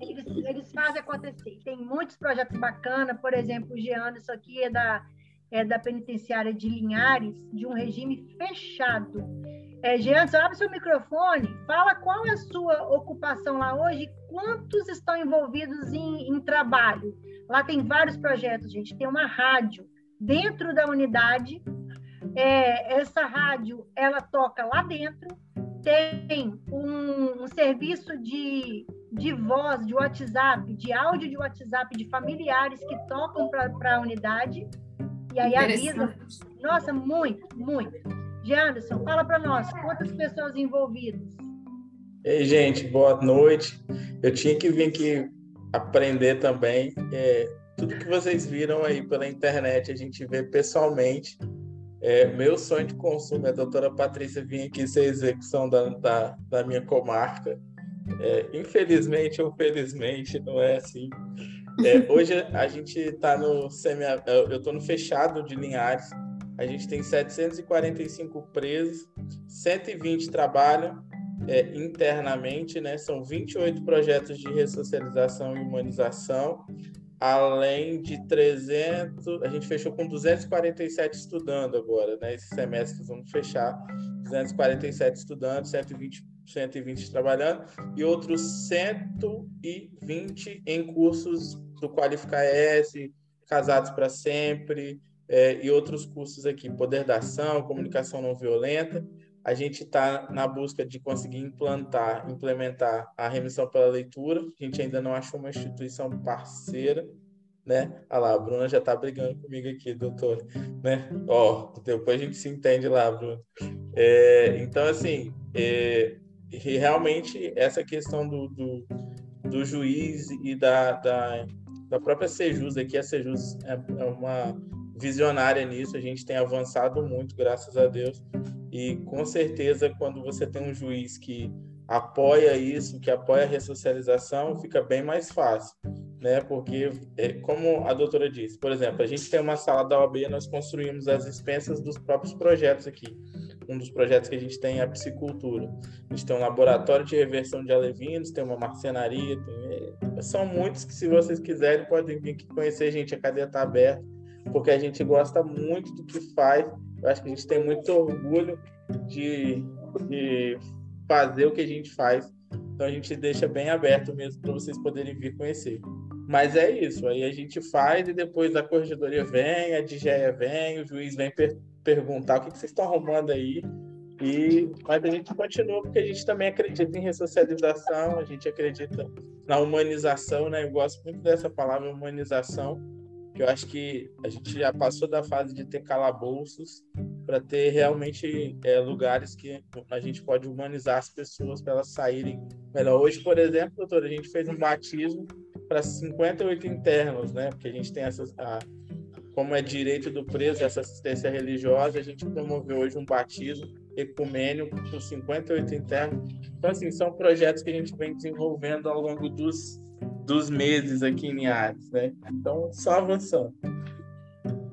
eles, eles fazem acontecer. Tem muitos projetos bacanas, por exemplo, o Giannis aqui é da, é da penitenciária de Linhares, de um regime fechado. É, Giannis, abre seu microfone, fala qual é a sua ocupação lá hoje, quantos estão envolvidos em, em trabalho. Lá tem vários projetos, gente. Tem uma rádio, dentro da unidade. É, essa rádio ela toca lá dentro. Tem um, um serviço de, de voz, de WhatsApp, de áudio de WhatsApp de familiares que tocam para a unidade e aí avisa. Nossa, muito, muito. Janderson, fala para nós, quantas pessoas envolvidas? Ei, gente, boa noite. Eu tinha que vir aqui aprender também. É, tudo que vocês viram aí pela internet, a gente vê pessoalmente. É, meu sonho de consumo é a doutora Patrícia vir aqui ser execução da, da, da minha comarca. É, infelizmente ou felizmente, não é assim. É, hoje a gente está no semi, eu estou no fechado de Linhares. A gente tem 745 presos, 120 trabalham é, internamente, né? São 28 projetos de ressocialização e humanização, além de 300, a gente fechou com 247 estudando agora, né? Esse semestre vamos fechar 247 estudantes, 120 120 trabalhando e outros 120 em cursos do Qualificar S, Casados para Sempre é, e outros cursos aqui, Poder da Ação, Comunicação Não Violenta. A gente está na busca de conseguir implantar, implementar a remissão pela leitura. A gente ainda não achou uma instituição parceira, né? Olha lá, a Bruna já está brigando comigo aqui, doutor, né? Ó, depois a gente se entende lá, Bruna. É, então, assim, é, realmente essa questão do, do, do juiz e da, da, da, própria Sejus aqui, a Sejus é, é uma visionária nisso, a gente tem avançado muito, graças a Deus, e com certeza quando você tem um juiz que apoia isso, que apoia a ressocialização, fica bem mais fácil, né? Porque, é, como a doutora disse, por exemplo, a gente tem uma sala da OAB, nós construímos as dispensas dos próprios projetos aqui um dos projetos que a gente tem é a piscicultura. A gente tem um laboratório de reversão de alevinos, tem uma marcenaria, tem... É, são muitos que, se vocês quiserem, podem vir aqui conhecer a gente, a cadeia está aberta, porque a gente gosta muito do que faz. Eu acho que a gente tem muito orgulho de, de fazer o que a gente faz. Então a gente deixa bem aberto mesmo para vocês poderem vir conhecer. Mas é isso, aí a gente faz e depois a corregedoria vem, a DGE vem, o juiz vem per perguntar o que, que vocês estão arrumando aí. E, mas a gente continua porque a gente também acredita em ressocialização, a gente acredita na humanização, né? Eu gosto muito dessa palavra humanização, que eu acho que a gente já passou da fase de ter calabouços para ter realmente é, lugares que a gente pode humanizar as pessoas para elas saírem melhor. Hoje, por exemplo, doutor, a gente fez um batismo para 58 internos, né? Porque a gente tem essas. A, como é direito do preso essa assistência religiosa, a gente promoveu hoje um batismo ecumênico com 58 internos. Então, assim, são projetos que a gente vem desenvolvendo ao longo dos, dos meses aqui em Linhares, né? Então, só avançando.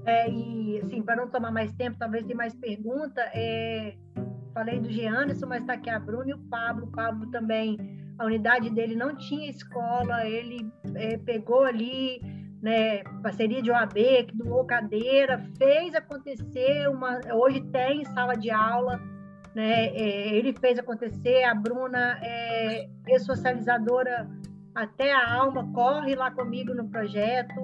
É, e, assim, para não tomar mais tempo, talvez tenha mais pergunta, é, falei do Giannisson, mas está aqui a Bruna e o Pablo. O Pablo também, a unidade dele não tinha escola, ele é, pegou ali né, parceria de OAB, que doou cadeira, fez acontecer, uma, hoje tem sala de aula, né, é, ele fez acontecer, a Bruna é ressocializadora até a alma, corre lá comigo no projeto,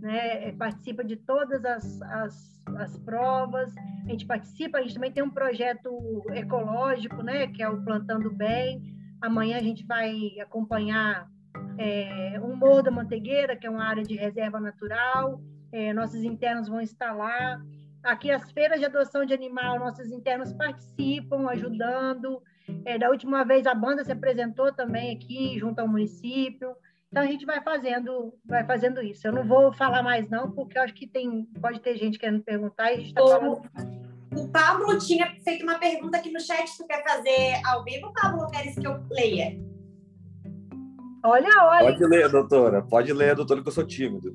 né, é, participa de todas as, as, as provas, a gente participa, a gente também tem um projeto ecológico, né, que é o Plantando Bem, amanhã a gente vai acompanhar é, um Morro da Mantegueira, que é uma área de reserva natural, é, nossos internos vão instalar. Aqui as feiras de adoção de animal, nossos internos participam, ajudando. É, da última vez a banda se apresentou também aqui, junto ao município. Então a gente vai fazendo, vai fazendo isso. Eu não vou falar mais não, porque eu acho que tem, pode ter gente querendo perguntar e a gente está falando. O Pablo tinha feito uma pergunta aqui no chat. Tu quer fazer ao vivo, Pablo, ou queres que eu leia? Olha, olha. Pode ler, doutora. Pode ler, doutora, que eu sou tímido.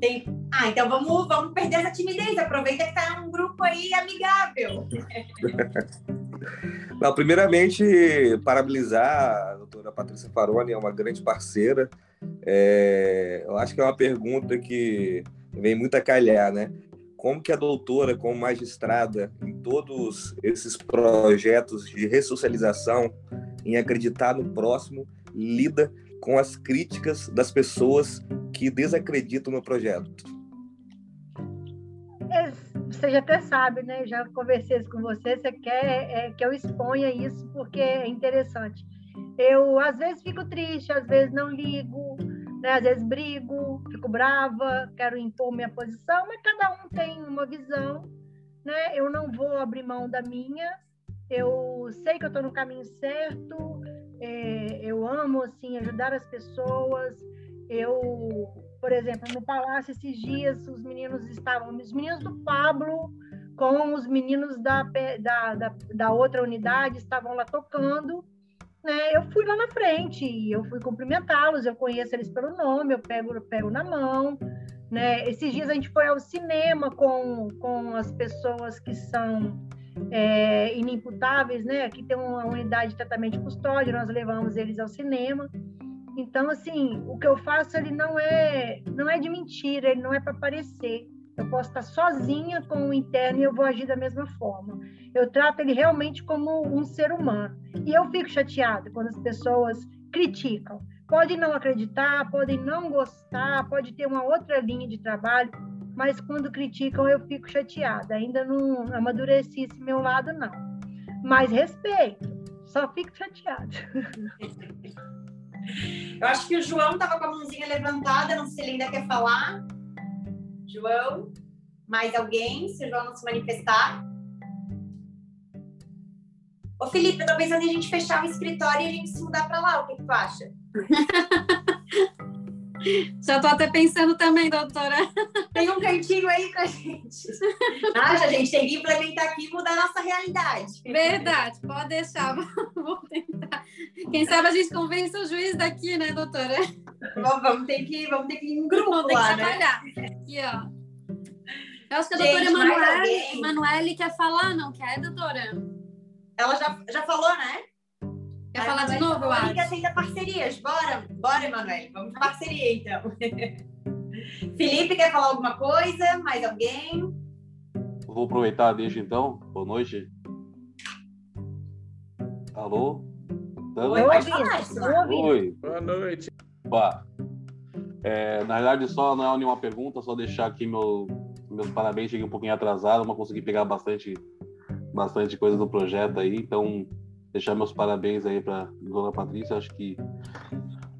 Tem... Ah, então vamos, vamos perder essa timidez. Aproveita que está um grupo aí amigável. Não, primeiramente, parabenizar a doutora Patrícia Faroni, é uma grande parceira. É... eu acho que é uma pergunta que vem muito a calhar, né? Como que a doutora, como magistrada, em todos esses projetos de ressocialização, em acreditar no próximo, lida com as críticas das pessoas que desacreditam no projeto? É, você já até sabe, né? Já conversei com você, você quer é, que eu exponha isso porque é interessante. Eu, às vezes, fico triste, às vezes não ligo, né? às vezes brigo, fico brava, quero impor minha posição, mas cada um tem uma visão. Né? Eu não vou abrir mão da minha, eu sei que eu estou no caminho certo, é, eu amo assim ajudar as pessoas. Eu, por exemplo, no palácio esses dias os meninos estavam, os meninos do Pablo com os meninos da, da, da, da outra unidade estavam lá tocando. Né? Eu fui lá na frente, eu fui cumprimentá-los, eu conheço eles pelo nome, eu pego, eu pego na mão. Né? Esses dias a gente foi ao cinema com, com as pessoas que são é, inimputáveis, né? Aqui tem uma unidade de tratamento de custódia, nós levamos eles ao cinema. Então, assim, o que eu faço ele não é não é de mentira, ele não é para parecer. Eu posso estar sozinha com o interno e eu vou agir da mesma forma. Eu trato ele realmente como um ser humano. E eu fico chateada quando as pessoas criticam. Podem não acreditar, podem não gostar, pode ter uma outra linha de trabalho, mas quando criticam eu fico chateada. Ainda não amadureci esse meu lado, não. Mas respeito, só fico chateada. Eu acho que o João estava com a mãozinha levantada, não sei se ele ainda quer falar. João, mais alguém? Se o João não se manifestar. Ô Felipe, eu tô pensando em a gente fechar o escritório e a gente se mudar para lá. O que, que tu acha? Já estou até pensando também, doutora. Tem um cantinho aí pra gente. Acha, gente? Tem que implementar aqui e mudar a nossa realidade. Verdade, pode deixar. Vou tentar. Quem sabe a gente convence o juiz daqui, né, doutora? Vamos, vamos ter que, vamos ter que ir em grupo vamos lá, né? Aqui, ó. Eu acho que a doutora Emanuele, Emanuele quer falar, não quer, doutora? Ela já, já falou, né? Quer falar de novo, eu acho? aceita parcerias. Bora, bora, Emanuele. Vamos de parceria, então. Felipe, quer falar alguma coisa? Mais alguém? Vou aproveitar, deixa então. Boa noite. Alô? Oi, falar, Oi. Boa noite. Bah. É, na verdade, só não é nenhuma pergunta, só deixar aqui meu, meus parabéns. Cheguei um pouquinho atrasado, mas consegui pegar bastante, bastante coisa do projeto aí. Então, deixar meus parabéns aí para Dona Patrícia. Acho que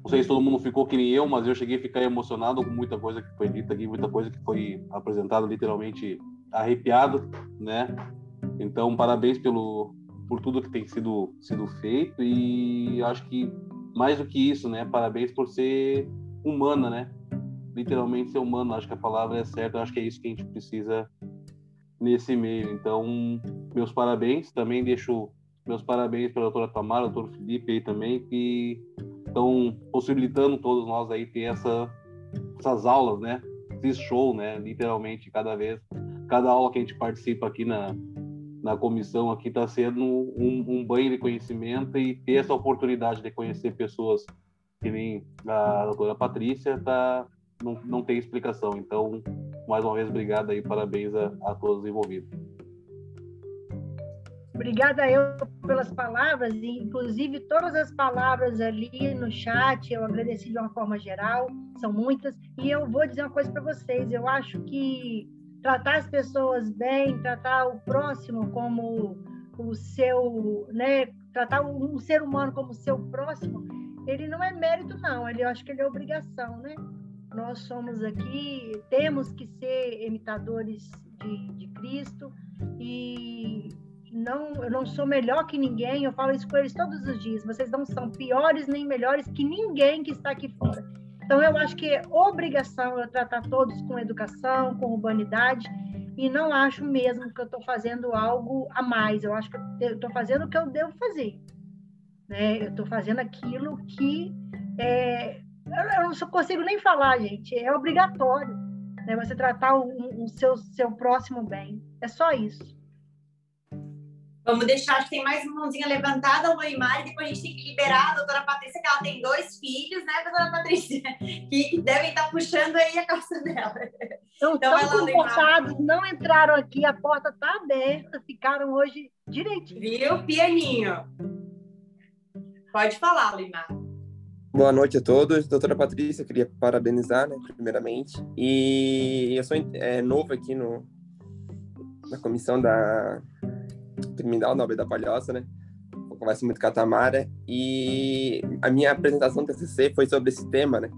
não sei se todo mundo ficou que nem eu, mas eu cheguei a ficar emocionado com muita coisa que foi dita aqui, muita coisa que foi apresentada, literalmente arrepiado, né? Então, parabéns pelo por tudo que tem sido sido feito e acho que mais do que isso, né? Parabéns por ser humana, né? Literalmente ser humano, acho que a palavra é certa, acho que é isso que a gente precisa nesse meio. Então, meus parabéns, também deixo meus parabéns para a doutora Tamara, doutor Felipe aí também, que estão possibilitando todos nós aí ter essa, essas aulas, né? Esse show, né? Literalmente, cada vez, cada aula que a gente participa aqui na, na comissão aqui está sendo um, um, banho de conhecimento e ter essa oportunidade de conhecer pessoas que nem a doutora Patrícia, tá, não, não tem explicação. Então, mais uma vez, obrigado aí, parabéns a, a todos envolvidos. Obrigada eu pelas palavras, e inclusive todas as palavras ali no chat, eu agradeci de uma forma geral, são muitas, e eu vou dizer uma coisa para vocês, eu acho que tratar as pessoas bem, tratar o próximo como o seu, né, tratar um ser humano como seu próximo, ele não é mérito não, ele eu acho que ele é obrigação, né? Nós somos aqui, temos que ser imitadores de, de Cristo e não, eu não sou melhor que ninguém, eu falo isso com eles todos os dias. Vocês não são piores nem melhores que ninguém que está aqui fora. Então, eu acho que é obrigação eu tratar todos com educação, com urbanidade, e não acho mesmo que eu estou fazendo algo a mais. Eu acho que eu estou fazendo o que eu devo fazer. Né? Eu estou fazendo aquilo que é, eu não consigo nem falar, gente. É obrigatório né? você tratar o, o seu, seu próximo bem. É só isso. Vamos deixar, acho que tem mais uma mãozinha levantada, o Loimar, e depois a gente tem que liberar a doutora Patrícia, que ela tem dois filhos, né, doutora Patrícia? Que devem estar puxando aí a calça dela. Então, então estão comportados, não entraram aqui, a porta está aberta, ficaram hoje direitinho. Viu, pianinho? Pode falar, Loimar. Boa noite a todos. Doutora Patrícia, queria parabenizar, né, primeiramente. E eu sou é, novo aqui no, na comissão da criminal Nobel da Palhoça, né? converso muito com a Tamara, e a minha apresentação do TCC foi sobre esse tema, né?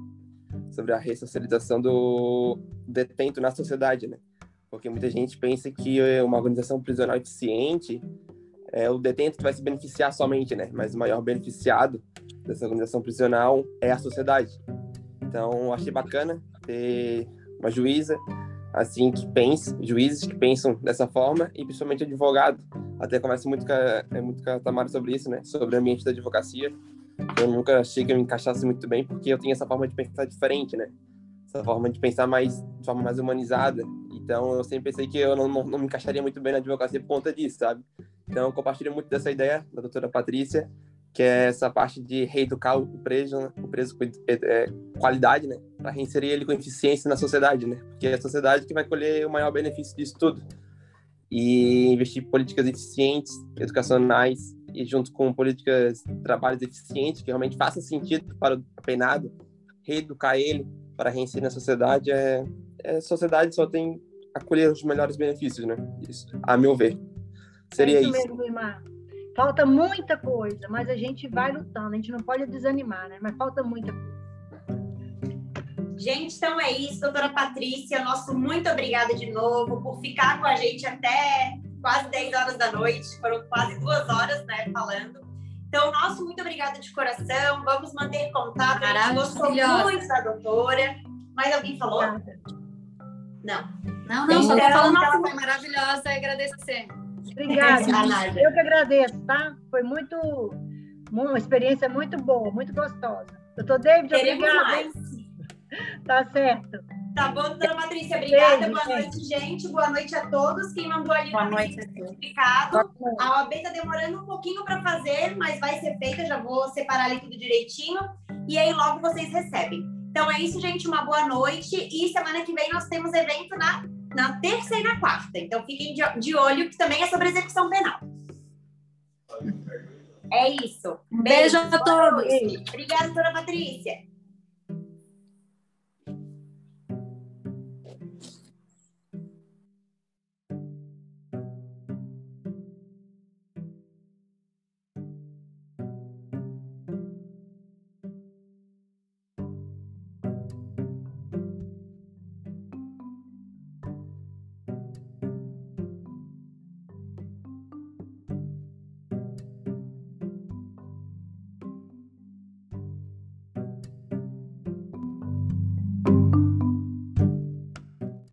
Sobre a ressocialização do detento na sociedade, né? Porque muita gente pensa que uma organização prisional eficiente é o detento que vai se beneficiar somente, né? Mas o maior beneficiado dessa organização prisional é a sociedade. Então, achei bacana ter uma juíza assim que pensa, juízes que pensam dessa forma e principalmente advogado. Até converso muito com a, é, muito com a Tamara sobre isso, né? Sobre o ambiente da advocacia. Eu nunca achei que eu me encaixasse muito bem porque eu tenho essa forma de pensar diferente, né? Essa forma de pensar mais de forma mais humanizada. Então, eu sempre pensei que eu não, não, não me encaixaria muito bem na advocacia por conta disso, sabe? Então, eu compartilho muito dessa ideia da doutora Patrícia, que é essa parte de reeducar o preso, né? o preso com é, qualidade, né? Para reinserir ele com eficiência na sociedade, né? Porque é a sociedade que vai colher o maior benefício disso tudo. E investir em políticas eficientes, educacionais, e junto com políticas de trabalhos eficientes, que realmente façam sentido para o penado, reeducar ele para reinserir na sociedade, é, é, a sociedade só tem a colher os melhores benefícios, né? Isso, a meu ver. Seria é isso. isso. Mesmo, irmã. Falta muita coisa, mas a gente vai lutando, a gente não pode desanimar, né? Mas falta muita coisa. Gente, então é isso, doutora Patrícia. Nosso muito obrigada de novo por ficar com a gente até quase 10 horas da noite. Foram quase duas horas, né, falando. Então, nosso muito obrigada de coração. Vamos manter contato. A gente gostou muito da doutora. Mais alguém falou? Não. Não, não, só tô falando que ela foi maravilhosa e agradecer. Obrigada. Eu que agradeço, tá? Foi muito, uma experiência muito boa, muito gostosa. Doutor David, obrigada. Tá certo. Tá bom, doutora Patrícia, obrigada. Beijo, Boa noite, gente. Boa noite a todos. Quem mandou ali Boa noite. certificado. A OAB tá demorando um pouquinho para fazer, mas vai ser feita. Já vou separar ali tudo direitinho. E aí logo vocês recebem. Então é isso, gente. Uma boa noite. E semana que vem nós temos evento na na terça e na quarta. Então fiquem de, de olho, que também é sobre execução penal. É isso. Beijo, Beijo a todos. Obrigada, doutora Patrícia.